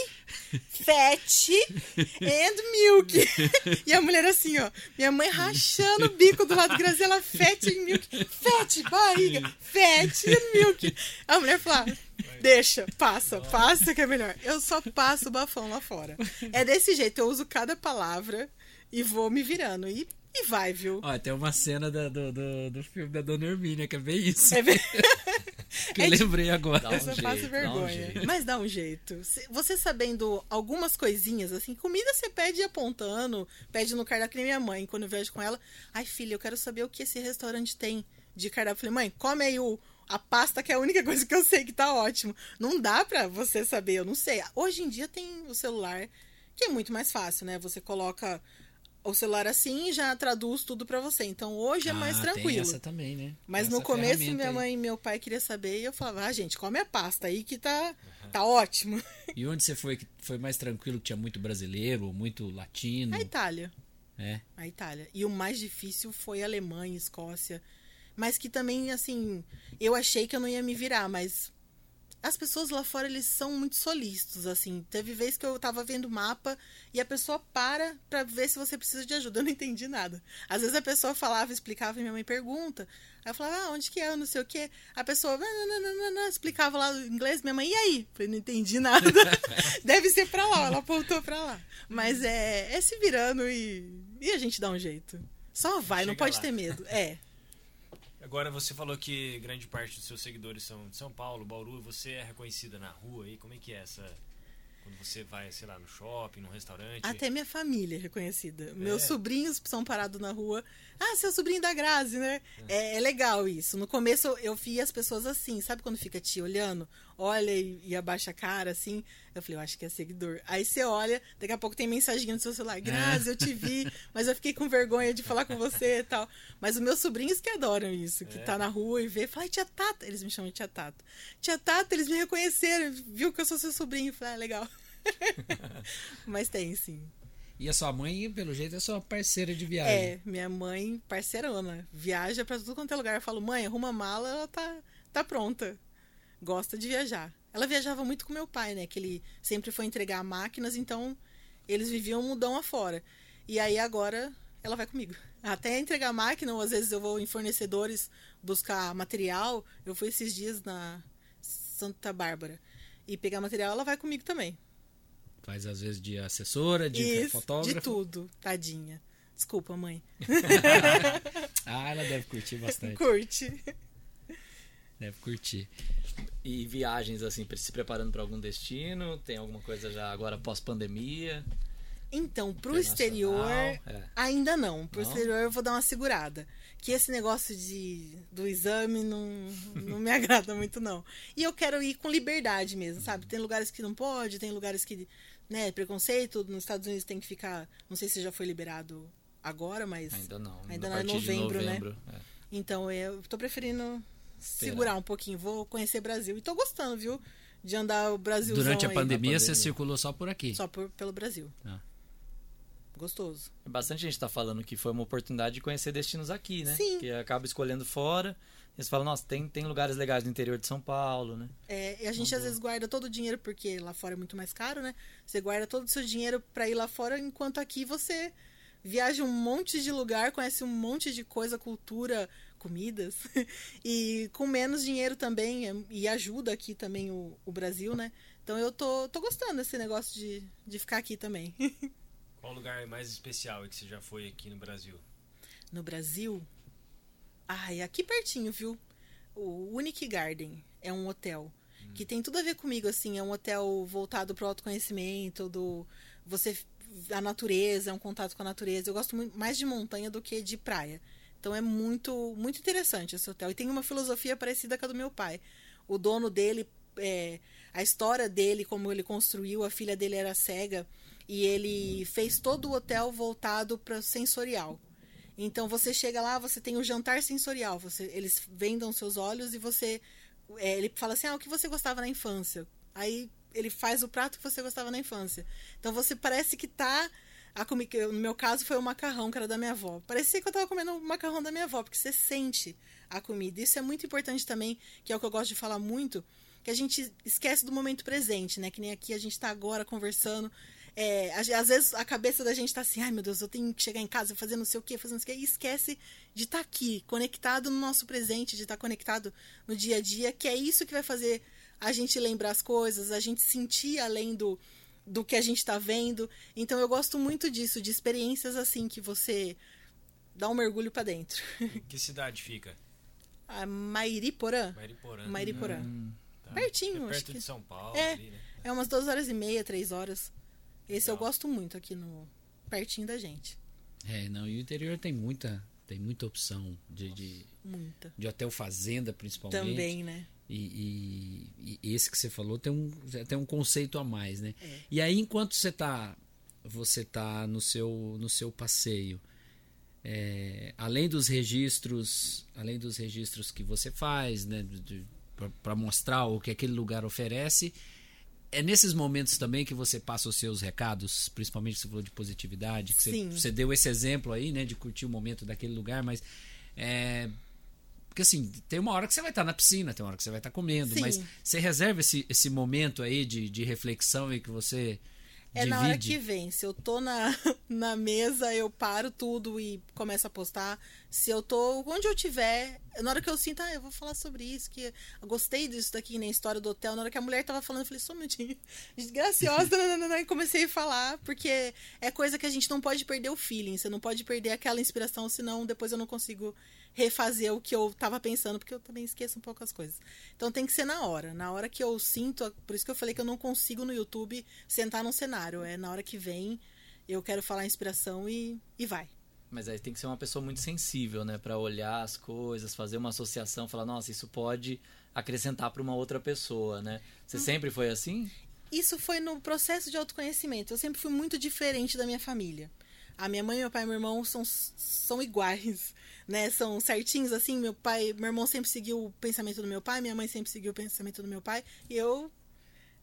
fat and milk. E a mulher assim, ó, minha mãe rachando o bico do lado do Graziela, fat and milk, fat, barriga, fat and milk. A mulher falava, deixa, passa, passa que é melhor. Eu só passo o bafão lá fora. É desse jeito, eu uso cada palavra e vou me virando. E e vai, viu? Ó, tem uma cena do, do, do, do filme da Dona Hermínia, que é bem isso. É bem... [LAUGHS] que eu lembrei agora. Dá um Eu só jeito, faço dá um vergonha. jeito. Mas dá um jeito. Você sabendo algumas coisinhas, assim, comida você pede apontando, pede no cardápio, que nem minha mãe, quando eu vejo com ela. Ai, filha, eu quero saber o que esse restaurante tem de cardápio. Eu falei, mãe, come aí o, a pasta, que é a única [LAUGHS] coisa que eu sei que tá ótimo. Não dá pra você saber, eu não sei. Hoje em dia tem o celular, que é muito mais fácil, né? Você coloca o celular assim e já traduz tudo pra você. Então hoje é mais Ah, tranquilo. Tem essa também, né? Mas Essa no começo, minha aí. mãe e meu pai queria saber e eu falava, ah, gente, come a pasta aí que tá, tá ótimo. E onde você foi que foi mais tranquilo, que tinha muito brasileiro, muito latino? A Itália. É. A Itália. E o mais difícil foi a Alemanha, Escócia. Mas que também, assim, eu achei que eu não ia me virar, mas as pessoas lá fora, eles são muito solícitos, assim. Teve vez que eu tava vendo o mapa e a pessoa para pra ver se você precisa de ajuda. Eu não entendi nada. Às vezes a pessoa falava, explicava e minha mãe pergunta. Aí eu falava, ah, onde que é? Eu não sei o quê. A pessoa "Não, não, não, não, não", explicava lá em inglês. Minha mãe, e aí? Eu não entendi nada. [LAUGHS] Deve ser pra lá. Ela apontou pra lá. Mas é, é se virando e, e a gente dá um jeito. Só vai, não Chega pode lá. ter medo. É. Agora você falou que grande parte dos seus seguidores são de São Paulo, Bauru. Você é reconhecida na rua aí? Como é que é essa. Quando você vai, sei lá, no shopping, num restaurante? Até minha família é reconhecida. Meus É. sobrinhos são parados na rua. Ah, seu sobrinho da Grazi, né? É, é legal isso. No começo eu- eu via as pessoas assim, sabe quando fica te olhando? Olha e, e abaixa a cara assim. Eu falei, eu acho que é seguidor. Aí você olha, daqui a pouco tem mensaginha no seu celular. Grazi, eu te vi, mas eu fiquei com vergonha de falar com você e tal. Mas os meus sobrinhos que adoram isso, que É. tá na rua e vê, fala, "Ai, tia Tata. Eles me chamam de tia Tata. Tia Tata, eles me reconheceram, viu que eu sou seu sobrinho. Eu falei, ah, legal. [LAUGHS] Mas tem, sim. E a sua mãe, pelo jeito, é sua parceira de viagem. É, minha mãe, parceirona. Viaja pra tudo quanto é lugar. Eu falo, mãe, arruma a mala, ela tá, tá pronta. Gosta de viajar. Ela viajava muito com meu pai, né? Que ele sempre foi entregar máquinas, então eles viviam mudão afora. E aí agora ela vai comigo. Até entregar máquina, ou às vezes eu vou em fornecedores buscar material. Eu fui esses dias na Santa Bárbara. E pegar material, ela vai comigo também. Faz às vezes de assessora, de Isso, fotógrafa. de tudo, tadinha. Desculpa, mãe. [LAUGHS] Ah, ela deve curtir bastante. Curte. Deve curtir. E viagens, assim, se preparando para algum destino? Tem alguma coisa já agora pós-pandemia? Então, pro exterior, é. ainda não. Pro Não? exterior eu vou dar uma segurada. Que esse negócio de, do exame não, não me [LAUGHS] agrada muito, não. E eu quero ir com liberdade mesmo, sabe? Tem lugares que não pode, tem lugares que, né, preconceito. Nos Estados Unidos tem que ficar. Não sei se já foi liberado agora, mas. Ainda não. Ainda não é de novembro, né? novembro, é. Então eu tô preferindo segurar um pouquinho. Vou conhecer Brasil. E tô gostando, viu? De andar o Brasil Durante a aí. pandemia, você circulou só por aqui. Só por, pelo Brasil. Ah. Gostoso. Bastante gente tá falando que foi uma oportunidade de conhecer destinos aqui, né? Sim. Que acaba escolhendo fora. Eles falam, nossa, tem, tem lugares legais no interior de São Paulo, né? É, e a gente às vezes guarda todo o dinheiro, porque lá fora é muito mais caro, né? Você guarda todo o seu dinheiro pra ir lá fora, enquanto aqui você viaja um monte de lugar, conhece um monte de coisa, cultura, comidas, [LAUGHS] e com menos dinheiro também, é, e ajuda aqui também o, o Brasil, né? Então eu tô, tô gostando desse negócio de, de ficar aqui também. [LAUGHS] Qual lugar mais especial que você já foi aqui no Brasil? no Brasil. Ai, aqui pertinho, viu? O Unique Garden é um hotel que tem tudo a ver comigo, assim. É um hotel voltado para o autoconhecimento, do você a natureza, é um contato com a natureza. Eu gosto muito mais de montanha do que de praia. Então é muito muito interessante esse hotel. E tem uma filosofia parecida com a do meu pai. O dono dele, é, a história dele, como ele construiu, a filha dele era cega e ele fez todo o hotel voltado para sensorial. Então você chega lá, você tem o jantar sensorial, você, eles vendam seus olhos e você. é, ele fala assim: ah, o que você gostava na infância? Aí ele faz o prato que você gostava na infância. Então você parece que tá a comida, no meu caso foi o macarrão que era da minha avó. Parecia que eu tava comendo o macarrão da minha avó, porque você sente a comida. Isso é muito importante também, que é o que eu gosto de falar muito, que a gente esquece do momento presente, né? Que nem aqui a gente tá agora conversando. É, às vezes a cabeça da gente tá assim, ai meu Deus, eu tenho que chegar em casa fazer não sei o que, fazendo não sei o que, e esquece de estar tá aqui, conectado no nosso presente, de estar tá conectado no dia a dia, que é isso que vai fazer a gente lembrar as coisas, a gente sentir além do, do que a gente está vendo. Então eu gosto muito disso, de experiências assim que você dá um mergulho para dentro. [LAUGHS] Que cidade fica? A Mairiporã. Mairiporã. Mairiporã. Hum, tá. Pertinho, é perto acho que... de São Paulo. É, ali, né? é umas duas horas e meia, três horas. Esse Legal. eu gosto muito aqui no pertinho da gente. É, não, e o interior tem muita tem muita opção de, de, muita. de hotel fazenda principalmente. Também, né? E, e, e, esse que você falou tem um, tem um conceito a mais, né? É. E aí enquanto você tá você tá no seu no seu passeio, é, além dos registros, além dos registros que você faz, né, para mostrar o que aquele lugar oferece, é nesses momentos também que você passa os seus recados, principalmente você falou de positividade, que você, você, deu esse exemplo aí, né, de curtir o momento daquele lugar, mas é, porque assim, tem uma hora que você vai estar na piscina, tem uma hora que você vai estar comendo, Sim. mas você reserva esse, esse momento aí de, de reflexão e que você é divide. na hora que vem. Se eu tô na, [LAUGHS] na mesa, eu paro tudo e começo a postar. Se eu tô onde eu tiver, na hora que eu sinto, ah, eu vou falar sobre isso, que eu gostei disso daqui, nem história do hotel. Na hora que a mulher tava falando, eu falei, só um minutinho. [LAUGHS] Graciosa, [LAUGHS] e comecei a falar, porque é coisa que a gente não pode perder o feeling, você não pode perder aquela inspiração, senão depois eu não consigo refazer o que eu estava pensando, porque eu também esqueço um pouco as coisas. Então tem que ser na hora. Na hora que eu sinto, por isso que eu falei que eu não consigo no YouTube sentar num cenário. É na hora que vem, eu quero falar inspiração e, e vai. Mas aí tem que ser uma pessoa muito sensível, né? para olhar as coisas, fazer uma associação, falar, nossa, isso pode acrescentar para uma outra pessoa, né? Você hum. sempre foi assim? Isso foi no processo de autoconhecimento. Eu sempre fui muito diferente da minha família. A minha mãe, meu pai e meu irmão são, são iguais né, são certinhos assim. Meu pai, meu irmão sempre seguiu o pensamento do meu pai, minha mãe sempre seguiu o pensamento do meu pai, e eu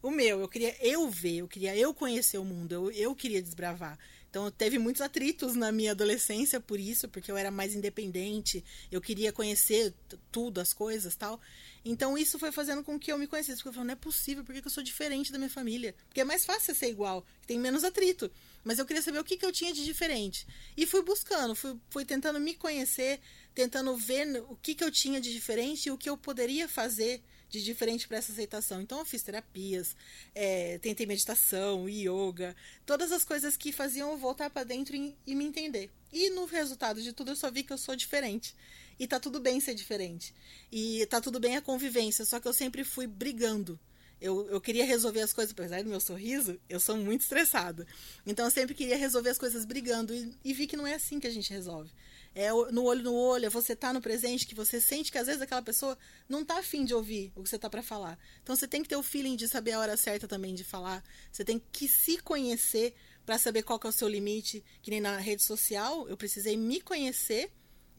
o meu, eu queria eu ver, eu queria eu conhecer o mundo, eu, eu queria desbravar. Então teve muitos atritos na minha adolescência por isso, porque eu era mais independente, eu queria conhecer tudo, as coisas tal. Então isso foi fazendo com que eu me conhecesse. Porque eu falei, não é possível, porque eu sou diferente da minha família? Porque é mais fácil ser igual, tem menos atrito. Mas eu queria saber o que, que eu tinha de diferente. E fui buscando, fui, fui tentando me conhecer, tentando ver o que, que eu tinha de diferente e o que eu poderia fazer de diferente para essa aceitação. Então eu fiz terapias, é, tentei meditação, yoga, todas as coisas que faziam eu voltar para dentro e, e, me entender. E no resultado de tudo eu só vi que eu sou diferente. E tá tudo bem ser diferente. E tá tudo bem a convivência, só que eu sempre fui brigando. Eu, eu queria resolver as coisas, apesar do meu sorriso, eu sou muito estressada. Então eu sempre queria resolver as coisas brigando e, e vi que não é assim que a gente resolve é no olho no olho, é você tá no presente, que você sente que às vezes aquela pessoa não tá afim de ouvir o que você tá para falar. Então você tem que ter o feeling de saber a hora certa também de falar. Você tem que se conhecer para saber qual que é o seu limite. Que nem na rede social, eu precisei me conhecer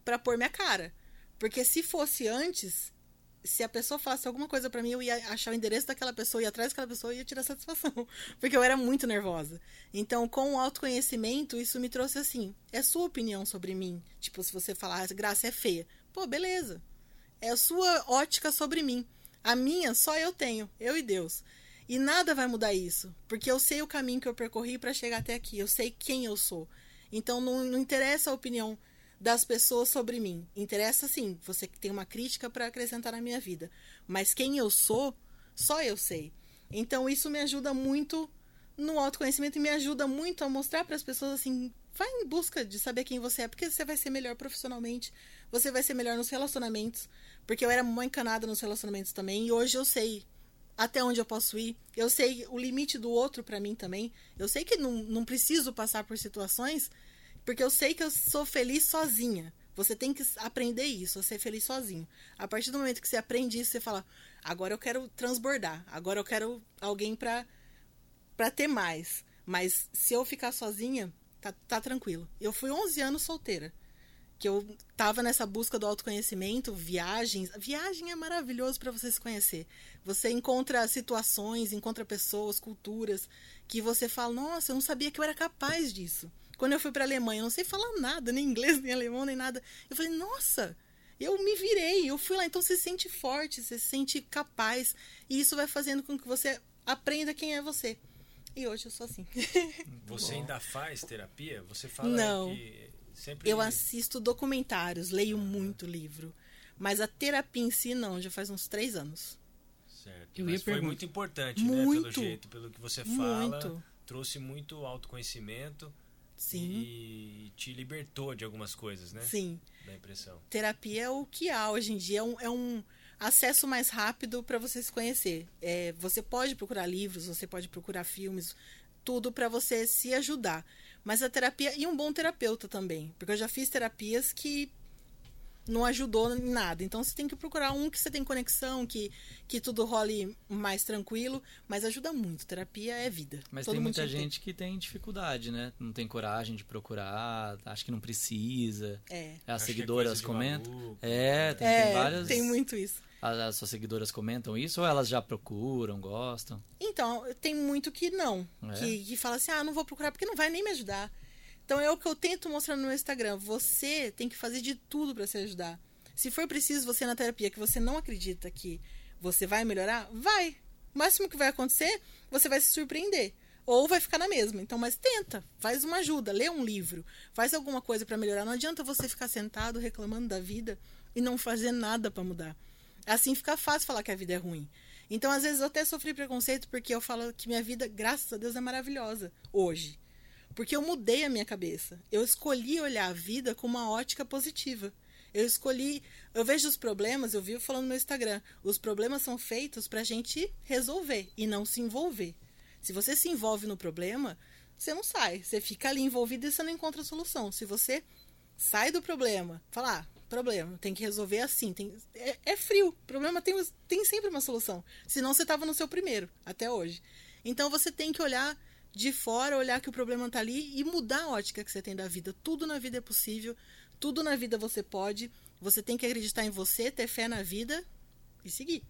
para pôr minha cara. Porque se fosse antes, se a pessoa falasse alguma coisa para mim, eu ia achar o endereço daquela pessoa, ia atrás daquela pessoa e ia tirar satisfação. [LAUGHS] Porque eu era muito nervosa. Então, com o autoconhecimento, isso me trouxe assim: é sua opinião sobre mim. Tipo, se você falar, Graça é feia. Pô, beleza. É a sua ótica sobre mim. A minha só eu tenho, eu e Deus. E nada vai mudar isso. Porque eu sei o caminho que eu percorri para chegar até aqui. Eu sei quem eu sou. Então, não, não interessa a opinião das pessoas sobre mim. Interessa sim, você tem uma crítica para acrescentar na minha vida. Mas quem eu sou, só eu sei. Então isso me ajuda muito no autoconhecimento e me ajuda muito a mostrar para as pessoas assim, vai em busca de saber quem você é, porque você vai ser melhor profissionalmente, você vai ser melhor nos relacionamentos, porque eu era muito encanada nos relacionamentos também e hoje eu sei até onde eu posso ir, eu sei o limite do outro para mim também, eu sei que não, não preciso passar por situações porque eu sei que eu sou feliz sozinha. Você tem que aprender isso, a ser feliz sozinho. A partir do momento que você aprende isso, você fala: agora eu quero transbordar, agora eu quero alguém para para ter mais. Mas se eu ficar sozinha, tá, tá tranquilo. Eu fui 11 anos solteira. que eu tava nessa busca do autoconhecimento, viagens. Viagem é maravilhoso para você se conhecer. Você encontra situações, encontra pessoas, culturas que você fala: "Nossa, eu não sabia que eu era capaz disso". Quando eu fui para Alemanha, eu não sei falar nada, nem inglês, nem alemão, nem nada. Eu falei: "Nossa, eu me virei, eu fui lá". Então você se sente forte, você se sente capaz, e isso vai fazendo com que você aprenda quem é você. E hoje eu sou assim. [LAUGHS] Você ainda faz terapia? Você fala Não. que sempre Eu assisto documentários, leio muito livro. Mas a terapia em si, não, já faz uns três anos. Certo. Eu Mas foi muito importante, né? Pelo Muito. jeito, pelo que você fala. Muito. Trouxe muito autoconhecimento Sim, e te libertou de algumas coisas, né? sim. Da impressão. Terapia é o que há hoje em dia. É um, é um acesso mais rápido para você se conhecer. É, você pode procurar livros, você pode procurar filmes, tudo para você se ajudar. Mas a terapia. E um bom terapeuta também. Porque eu já fiz terapias que não ajudou em nada. Então você tem que procurar um que você tem conexão, que, que tudo role mais tranquilo. Mas ajuda muito. Terapia é vida. Mas Todo tem muita gente que tem dificuldade, né? Não tem coragem de procurar, acha que não precisa. É. As Acho é seguidoras de comentam. maluco. É, tem, É, tem várias. tem muito isso. As, as suas seguidoras comentam isso ou elas já procuram, gostam? Então, tem muito que não. É? Que, que fala assim, ah, não vou procurar porque não vai nem me ajudar. Então é o que eu tento mostrar no meu Instagram. Você tem que fazer de tudo para se ajudar. Se for preciso você na terapia que você não acredita que você vai melhorar, vai. O máximo que vai acontecer, você vai se surpreender. Ou vai ficar na mesma. Então, mas tenta, faz uma ajuda, lê um livro, faz alguma coisa para melhorar. Não adianta você ficar sentado reclamando da vida e não fazer nada para mudar. Assim fica fácil falar que a vida é ruim. Então, às vezes, eu até sofri preconceito porque eu falo que minha vida, graças a Deus, é maravilhosa hoje. Porque eu mudei a minha cabeça. Eu escolhi olhar a vida com uma ótica positiva. Eu escolhi. Eu vejo os problemas, eu vivo falando no meu Instagram. Os problemas são feitos pra gente resolver e não se envolver. Se você se envolve no problema, você não sai. Você fica ali envolvido e você não encontra solução. Se você sai do problema, fala, ah, problema, tem que resolver assim. Tem, é, é frio. Problema tem, tem sempre uma solução. Senão você estava no seu primeiro, até hoje. Então você tem que olhar de fora, olhar que o problema está ali e mudar a ótica que você tem da vida. Tudo na vida é possível, tudo na vida você pode. Você tem que acreditar em você, ter fé na vida e seguir.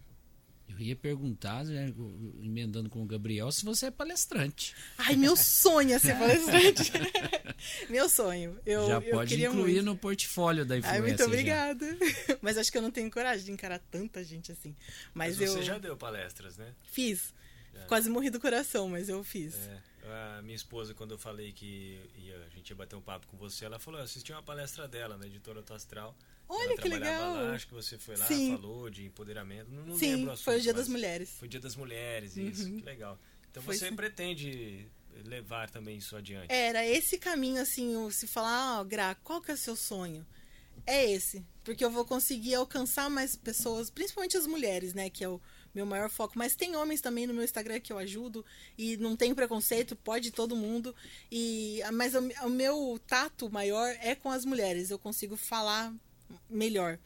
Eu ia perguntar, né, emendando com o Gabriel, se você é palestrante. Ai, meu sonho é ser [LAUGHS] palestrante. [LAUGHS] meu sonho. Eu, já eu pode incluir muito. no portfólio da influência. Ai, muito já. obrigada. [LAUGHS] Mas acho que eu não tenho coragem de encarar tanta gente assim. Mas, Mas eu você já deu palestras, né? fiz. Já. Quase morri do coração, mas eu fiz. É, a minha esposa, quando eu falei que ia, a gente ia bater um papo com você, ela falou: eu assisti uma palestra dela, na editora Astral. Olha que legal. Lá, acho que você foi lá, Sim. falou de empoderamento. Não, não Sim, lembro o foi o assunto, Dia das Mulheres. Foi Dia das Mulheres, isso, Uhum. que legal. Então Foi você sim. pretende levar também isso adiante. Era esse caminho, assim, o- se falar, ó, Gra, qual que é o seu sonho? É esse. Porque eu vou conseguir alcançar mais pessoas, principalmente as mulheres, né? Que é o meu maior foco. Mas tem homens também no meu Instagram que eu ajudo e não tem preconceito, pode todo mundo. E Mas o, o meu tato maior é com as mulheres. Eu consigo falar melhor.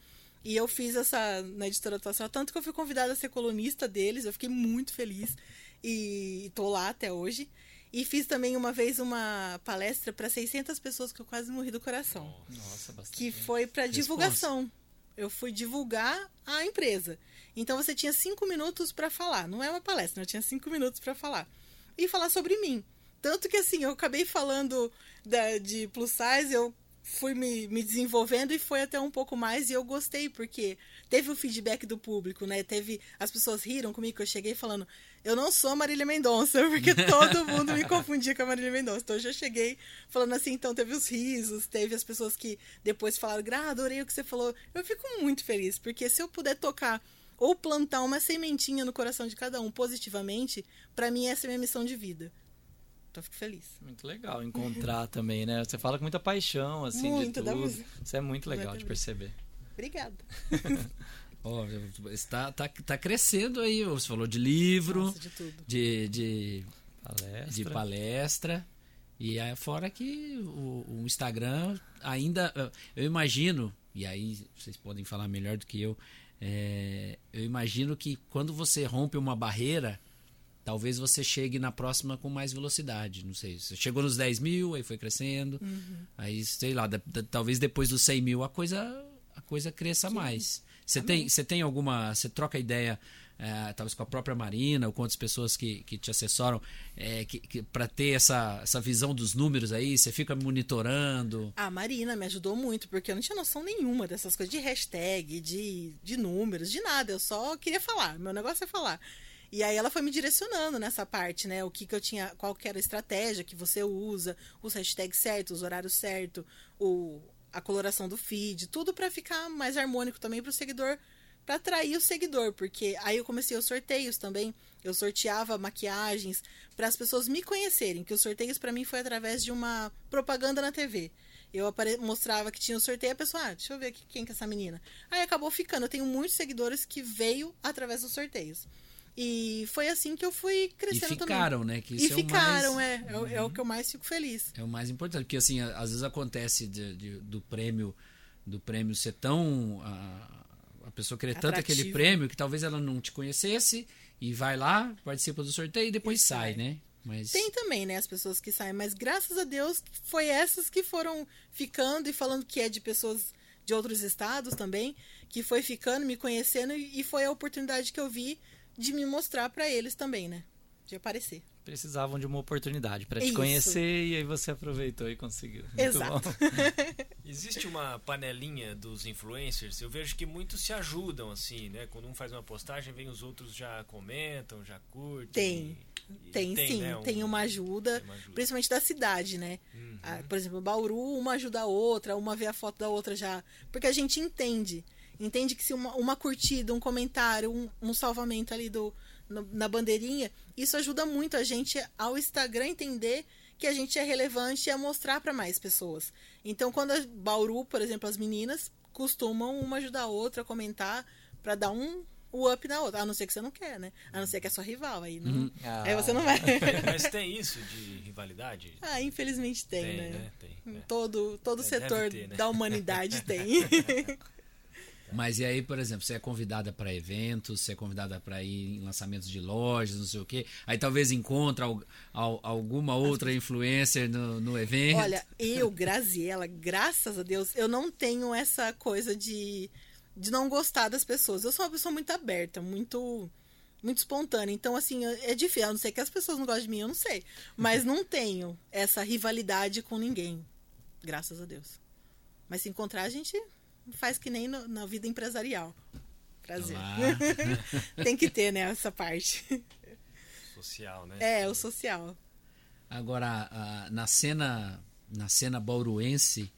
E eu fiz essa na editora atuação, tanto que eu fui convidada a ser colunista deles, eu fiquei muito feliz. E tô lá até hoje. E fiz também uma vez uma palestra para 600 pessoas que eu quase morri do coração. Nossa, bastante. Que foi para divulgação. Eu fui divulgar a empresa. Então você tinha cinco minutos para falar. Não é uma palestra, eu tinha cinco minutos para falar. E falar sobre mim. Tanto que assim, eu acabei falando da, de plus size, eu fui me, me desenvolvendo e foi até um pouco mais e eu gostei, porque teve o feedback do público, né? Teve. As pessoas riram comigo eu cheguei falando, eu não sou a Marília Mendonça, [LAUGHS] porque todo mundo me confundia com a Marília Mendonça. Então eu já cheguei falando assim, então teve os risos, teve as pessoas que depois falaram, Gra, adorei o que você falou. Eu fico muito feliz, porque se eu puder tocar ou plantar uma sementinha no coração de cada um positivamente, pra mim essa é a minha missão de vida. Então eu fico feliz. Muito legal encontrar [LAUGHS] também, né? Você fala com muita paixão, assim, Muito, de tudo. Isso é muito legal de perceber. Obrigada. [LAUGHS] Ó, está, tá, tá crescendo aí. Você falou de livro, Nossa, de tudo. de, de, Palestra. de palestra. E é fora que o, o Instagram ainda. Eu imagino, e aí vocês podem falar melhor do que eu. é, eu imagino que quando você rompe uma barreira, talvez você chegue na próxima com mais velocidade. Não sei, você chegou nos 10 mil, aí foi crescendo, aí sei lá, da- da- talvez depois dos 100 mil a coisa, a coisa cresça mais. Você tem, você tem alguma, você troca ideia, é, talvez com a própria Marina ou com outras pessoas que, que te assessoram, é, que, que, para ter essa, essa visão dos números aí, você fica monitorando. A Marina me ajudou muito, porque eu não tinha noção nenhuma dessas coisas de hashtag, de, de números, de nada. Eu só queria falar. Meu negócio é falar. E aí ela foi me direcionando nessa parte, né? O que, que eu tinha, qual que era a estratégia que você usa, os hashtags certos, os horários certos, o, a coloração do feed, tudo para ficar mais harmônico também para o seguidor, para atrair o seguidor, porque aí eu comecei os sorteios também. Eu sorteava maquiagens para as pessoas me conhecerem, que os sorteios para mim foi através de uma propaganda na TV. Eu mostrava que tinha o sorteio, a pessoa, ah, deixa eu ver aqui quem que é essa menina. Aí acabou ficando. Eu tenho muitos seguidores que veio através dos sorteios. E foi assim que eu fui E crescendo ficaram, também. né? Que E isso é o ficaram, mais- é, é, o- é o que eu mais fico feliz. É o mais importante, porque assim, às vezes acontece de- de- do prêmio do prêmio ser tão a, a pessoa querer tanto aquele Atrativo. prêmio que talvez ela não te conhecesse e vai lá, participa do sorteio e depois E sai, sai. né? Mas Tem também, né, as pessoas que saem, mas graças a Deus foi essas que foram ficando e falando que é de pessoas de outros estados também, que foi ficando, me conhecendo e e foi a oportunidade que eu vi de me mostrar pra eles também, né? De aparecer. Precisavam de uma oportunidade para te Isso. conhecer e aí você aproveitou e conseguiu. Muito Exato. bom. [LAUGHS] Existe uma panelinha dos influencers, eu vejo que muitos se ajudam, assim, né? Quando um faz uma postagem, vem os outros já comentam, já curtem. Tem. E- e Tem, sim, né, um- tem uma ajuda, tem uma ajuda. principalmente da cidade, né? Uhum. Ah, por exemplo, Bauru, uma ajuda a outra, uma vê a foto da outra já. Porque a gente entende. Entende que se uma, uma curtida, um comentário, um, um salvamento ali do, no- na bandeirinha, isso ajuda muito a gente ao Instagram entender que a gente é relevante e a mostrar para mais pessoas. Então, quando a Bauru, por exemplo, as meninas costumam uma ajudar a outra a comentar para dar um o up na outra. A não ser que você não quer, né? A não ser que é sua rival. Aí, não, Ah. aí você não vai. [LAUGHS] Mas tem [LAUGHS] isso de rivalidade? ah, infelizmente tem, Tem, né? né? Tem, Em é. Todo, todo É, setor ter, né? da humanidade tem. [LAUGHS] Mas e aí, por exemplo, você é convidada para eventos, você é convidada para ir em lançamentos de lojas, não sei o quê. Aí talvez encontra al- al- alguma outra influencer no, no evento. Olha, [LAUGHS] eu, Graziella, graças a Deus, eu não tenho essa coisa de, de não gostar das pessoas. Eu sou uma pessoa muito aberta, muito muito espontânea. Então, assim, é difícil. A não ser que as pessoas não gostem de mim, eu não sei. Mas não tenho essa rivalidade com ninguém. Graças a Deus. Mas se encontrar, a gente faz que nem no- na vida empresarial. Prazer. [LAUGHS] Tem que ter, né, essa parte. Social, né? É, o social. Agora, na cena na cena bauruense,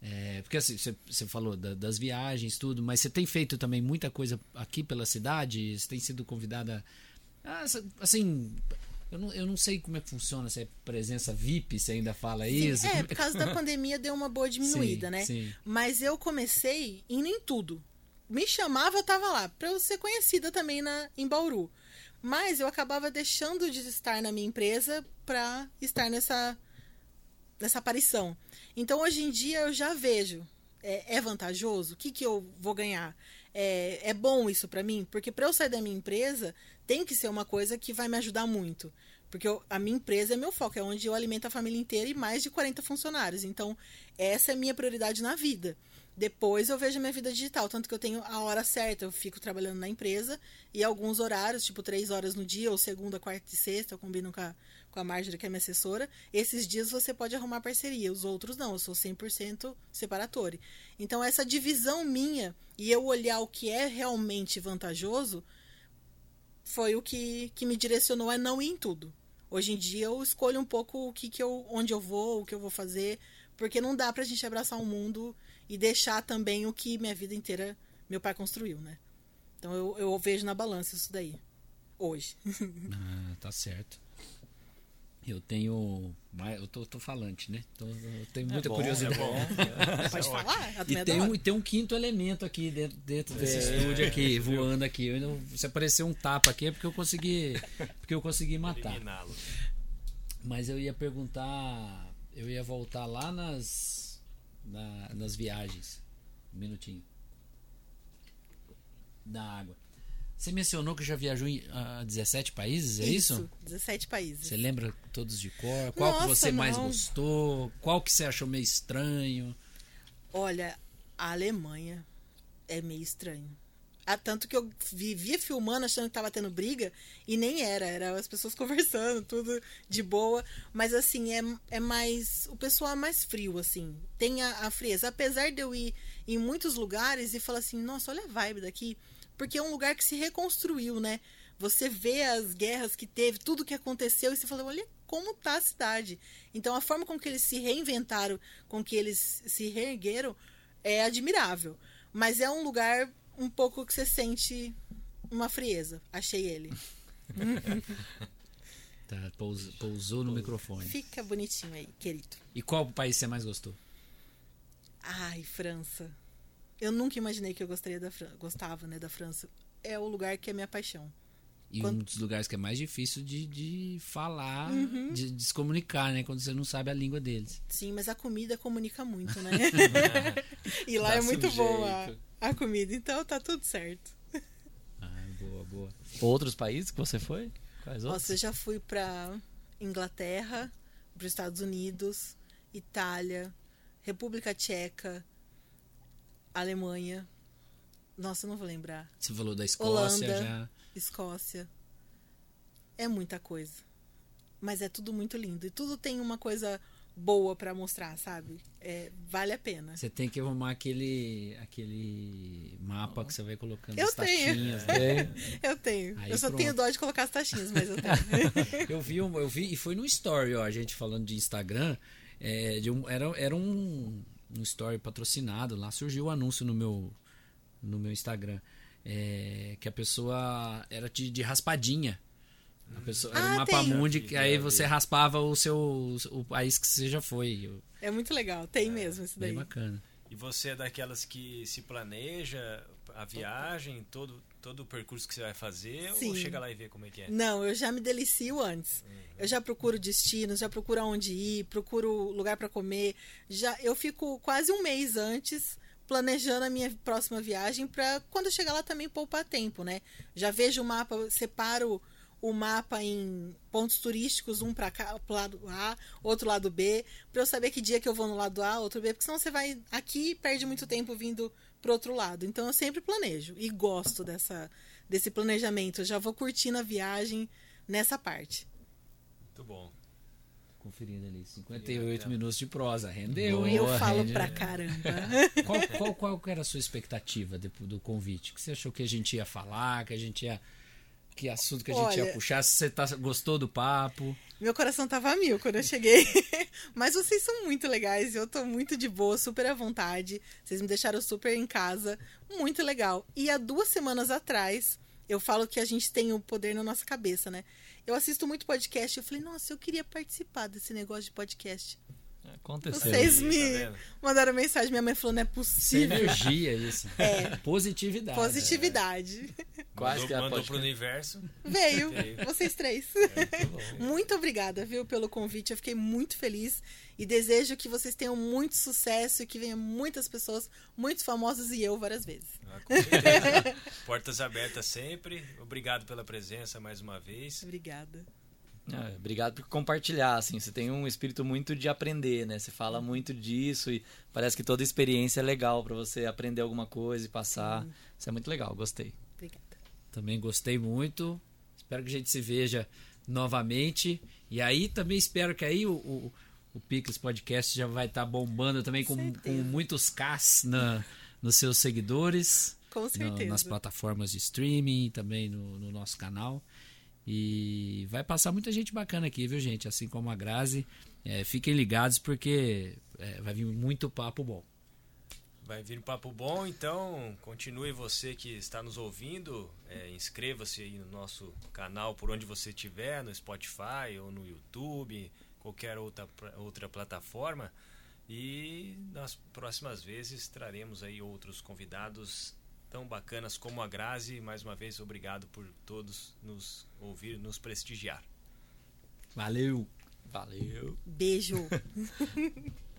é, porque assim, você, falou da- das viagens, tudo, mas você tem feito também muita coisa aqui pela cidade? Você tem sido convidada. ah, assim, eu não, eu não sei como é que funciona, se é presença VIP, você ainda fala isso. Sim, é, por causa da pandemia deu uma boa diminuída, Sim, né? sim. Mas eu comecei indo em tudo. Me chamava, eu tava lá, pra eu ser conhecida também na, em Bauru. Mas eu acabava deixando de estar na minha empresa pra estar nessa, nessa aparição. Então hoje em dia eu já vejo. É, é vantajoso? O que, que eu vou ganhar? É, é bom isso pra mim? Porque pra eu sair da minha empresa, tem que ser uma coisa que vai me ajudar muito. Porque eu- a minha empresa é meu foco, é onde eu alimento a família inteira e mais de 40 funcionários. Então, essa é a minha prioridade na vida. Depois eu vejo a minha vida digital, tanto que eu tenho a hora certa, eu fico trabalhando na empresa e alguns horários, tipo três horas no dia, ou segunda, quarta e sexta, eu combino com a, com a Marjorie, que é minha assessora. Esses dias você pode arrumar parceria, os outros não, eu sou 100% separatório. Então, essa divisão minha e eu olhar o que é realmente vantajoso foi o que, que me direcionou a não ir em tudo. Hoje em dia eu escolho um pouco o que, que eu, onde eu vou, o que eu vou fazer, porque não dá pra gente abraçar o mundo e deixar também o que minha vida inteira meu pai construiu, né? Então eu, eu vejo na balança isso daí. Hoje. [LAUGHS] Ah, tá certo. Eu tenho. Eu tô, tô falante, né? Tô- eu tenho muita bom, curiosidade. é. [LAUGHS] Pode falar? A E tem, um, e tem um quinto elemento aqui dentro, dentro desse É, estúdio aqui, [LAUGHS] voando aqui. Eu se aparecer um tapa aqui é porque eu consegui, porque eu consegui matar. Mas eu ia perguntar, eu ia voltar lá nas na- nas viagens. Um minutinho. Da água. Você mencionou que já viajou em uh, 17 países, é isso? Isso, 17 países. Você lembra todos de cor? Qual que Nossa, você mais não. gostou? Qual que você achou meio estranho? Olha, a Alemanha é meio estranho. Ah, tanto que eu vivia filmando achando que tava tendo briga e nem era, era as pessoas [LAUGHS] conversando, tudo de boa. Mas assim, é, é mais. O pessoal é mais frio, assim. Tem a, a frieza. Apesar de eu ir em muitos lugares e falar assim, nossa, olha a vibe daqui. Porque é um lugar que se reconstruiu, né? Você vê as guerras que teve, tudo que aconteceu, e você fala, olha como tá a cidade. Então a forma com que eles se reinventaram, com que eles se reergueram, é admirável. Mas é um lugar um pouco que você sente uma frieza. Achei ele. [LAUGHS] Tá, pousou, pousou no microfone. Fica bonitinho aí, querido. E qual país você mais gostou? Ai, França. Eu nunca imaginei que eu gostaria da Fran... gostava, né, da França. É o lugar que é minha paixão. E Quando- um dos lugares que é mais difícil de, de falar, Uhum. de, de se comunicar, né? Quando você não sabe a língua deles. Sim, mas a comida comunica muito, né? [LAUGHS] e lá Dá é muito boa a comida, então tá tudo certo. Ah, boa, boa. Outros países que você foi? Quais outros? Nossa, eu já fui pra Inglaterra, para os Estados Unidos, Itália, República Tcheca, Alemanha. Nossa, eu não vou lembrar. Você falou da Escócia Holanda. já. Escócia. É muita coisa. Mas é tudo muito lindo. E tudo tem uma coisa boa pra mostrar, sabe? É, vale a pena. Você tem que arrumar aquele, aquele mapa que você vai colocando Eu as tenho. taxinhas. né? [LAUGHS] Eu tenho. Aí eu só pronto. tenho dó de colocar as taxinhas, mas eu tenho. [LAUGHS] Eu vi, um- eu vi, e foi no story, ó, a gente falando de Instagram, é, de um, era, era um, um story patrocinado, lá surgiu o anúncio no meu, no meu Instagram, é, que a pessoa era de, de raspadinha. A pessoa, era Ah, um mapa mundi, que aí você raspava o seu o país que você já foi. Eu- É muito legal. Tem mesmo isso Bem daí. bacana. E você é daquelas que se planeja a viagem, todo, todo o percurso que você vai fazer, ou Sim. chega lá e vê como é que é? Não, eu já me delicio antes. Eu já procuro destinos, já procuro aonde ir, procuro lugar pra comer. Já eu fico quase um mês antes planejando a minha próxima viagem pra quando chegar lá também poupar tempo, né? Já vejo o mapa, separo o mapa em pontos turísticos, um pra cá, pro lado A, outro lado B, pra eu saber que dia que eu vou no lado A, outro B, porque senão você vai aqui e perde muito tempo vindo pro outro lado. Então eu sempre planejo e gosto dessa desse planejamento. Eu já vou curtindo a viagem nessa parte. Muito bom. Conferindo ali, 58 minutos de prosa, rendeu, hein? eu falo rende, pra caramba. [LAUGHS] Qual, qual, qual era a sua expectativa depois do convite? O que você achou que a gente ia falar, que a gente ia. Que assunto que a gente ia Olha- puxar? Se você tá, gostou do papo? Meu coração tava a mil quando eu cheguei. [LAUGHS] Mas vocês são muito legais, eu tô muito de boa, super à vontade. Vocês me deixaram super em casa, muito legal. E há duas semanas atrás, eu falo que a gente tem o poder na nossa cabeça, né? Eu assisto muito podcast, eu falei, nossa, eu queria participar desse negócio de podcast. Aconteceu. Vocês Tá me vendo? mandaram mensagem, minha mãe falou, não é é possível. energia, isso. É. Positividade. Positividade. Quase mandou que ela mandou pro universo. Veio, [LAUGHS] Veio. vocês três. Muito bom. [LAUGHS] Muito obrigada, viu, pelo convite. Eu fiquei muito feliz e desejo que vocês tenham muito sucesso e que venham muitas pessoas, muitos famosos e eu várias vezes. Ah. [LAUGHS] Portas abertas sempre. Obrigado pela presença mais uma vez. Obrigada. Ah, obrigado por compartilhar, assim, você tem um espírito muito de aprender, né? Você fala muito disso e parece que toda experiência é legal pra você aprender alguma coisa e passar. Isso é muito legal, gostei. Obrigada. Também gostei muito. Espero que a gente se veja novamente. E aí também espero que aí o, o, o Picles Podcast já vai estar bombando também com, Certeza. com muitos Ks na, nos seus seguidores. Com no- certeza. nas plataformas de streaming, também no, no nosso canal. E vai passar muita gente bacana aqui, viu, gente? Assim como a Grazi. É, fiquem ligados porque é, vai vir muito papo bom. Vai vir um papo bom, então continue você que está nos ouvindo. é, Inscreva-se aí no nosso canal por onde você estiver, no Spotify ou no YouTube, qualquer outra, outra plataforma. E nas próximas vezes traremos aí outros convidados tão bacanas como a Grazi. Mais uma vez, obrigado por todos nos ouvir, nos prestigiar. Valeu! Valeu! Beijo. [LAUGHS]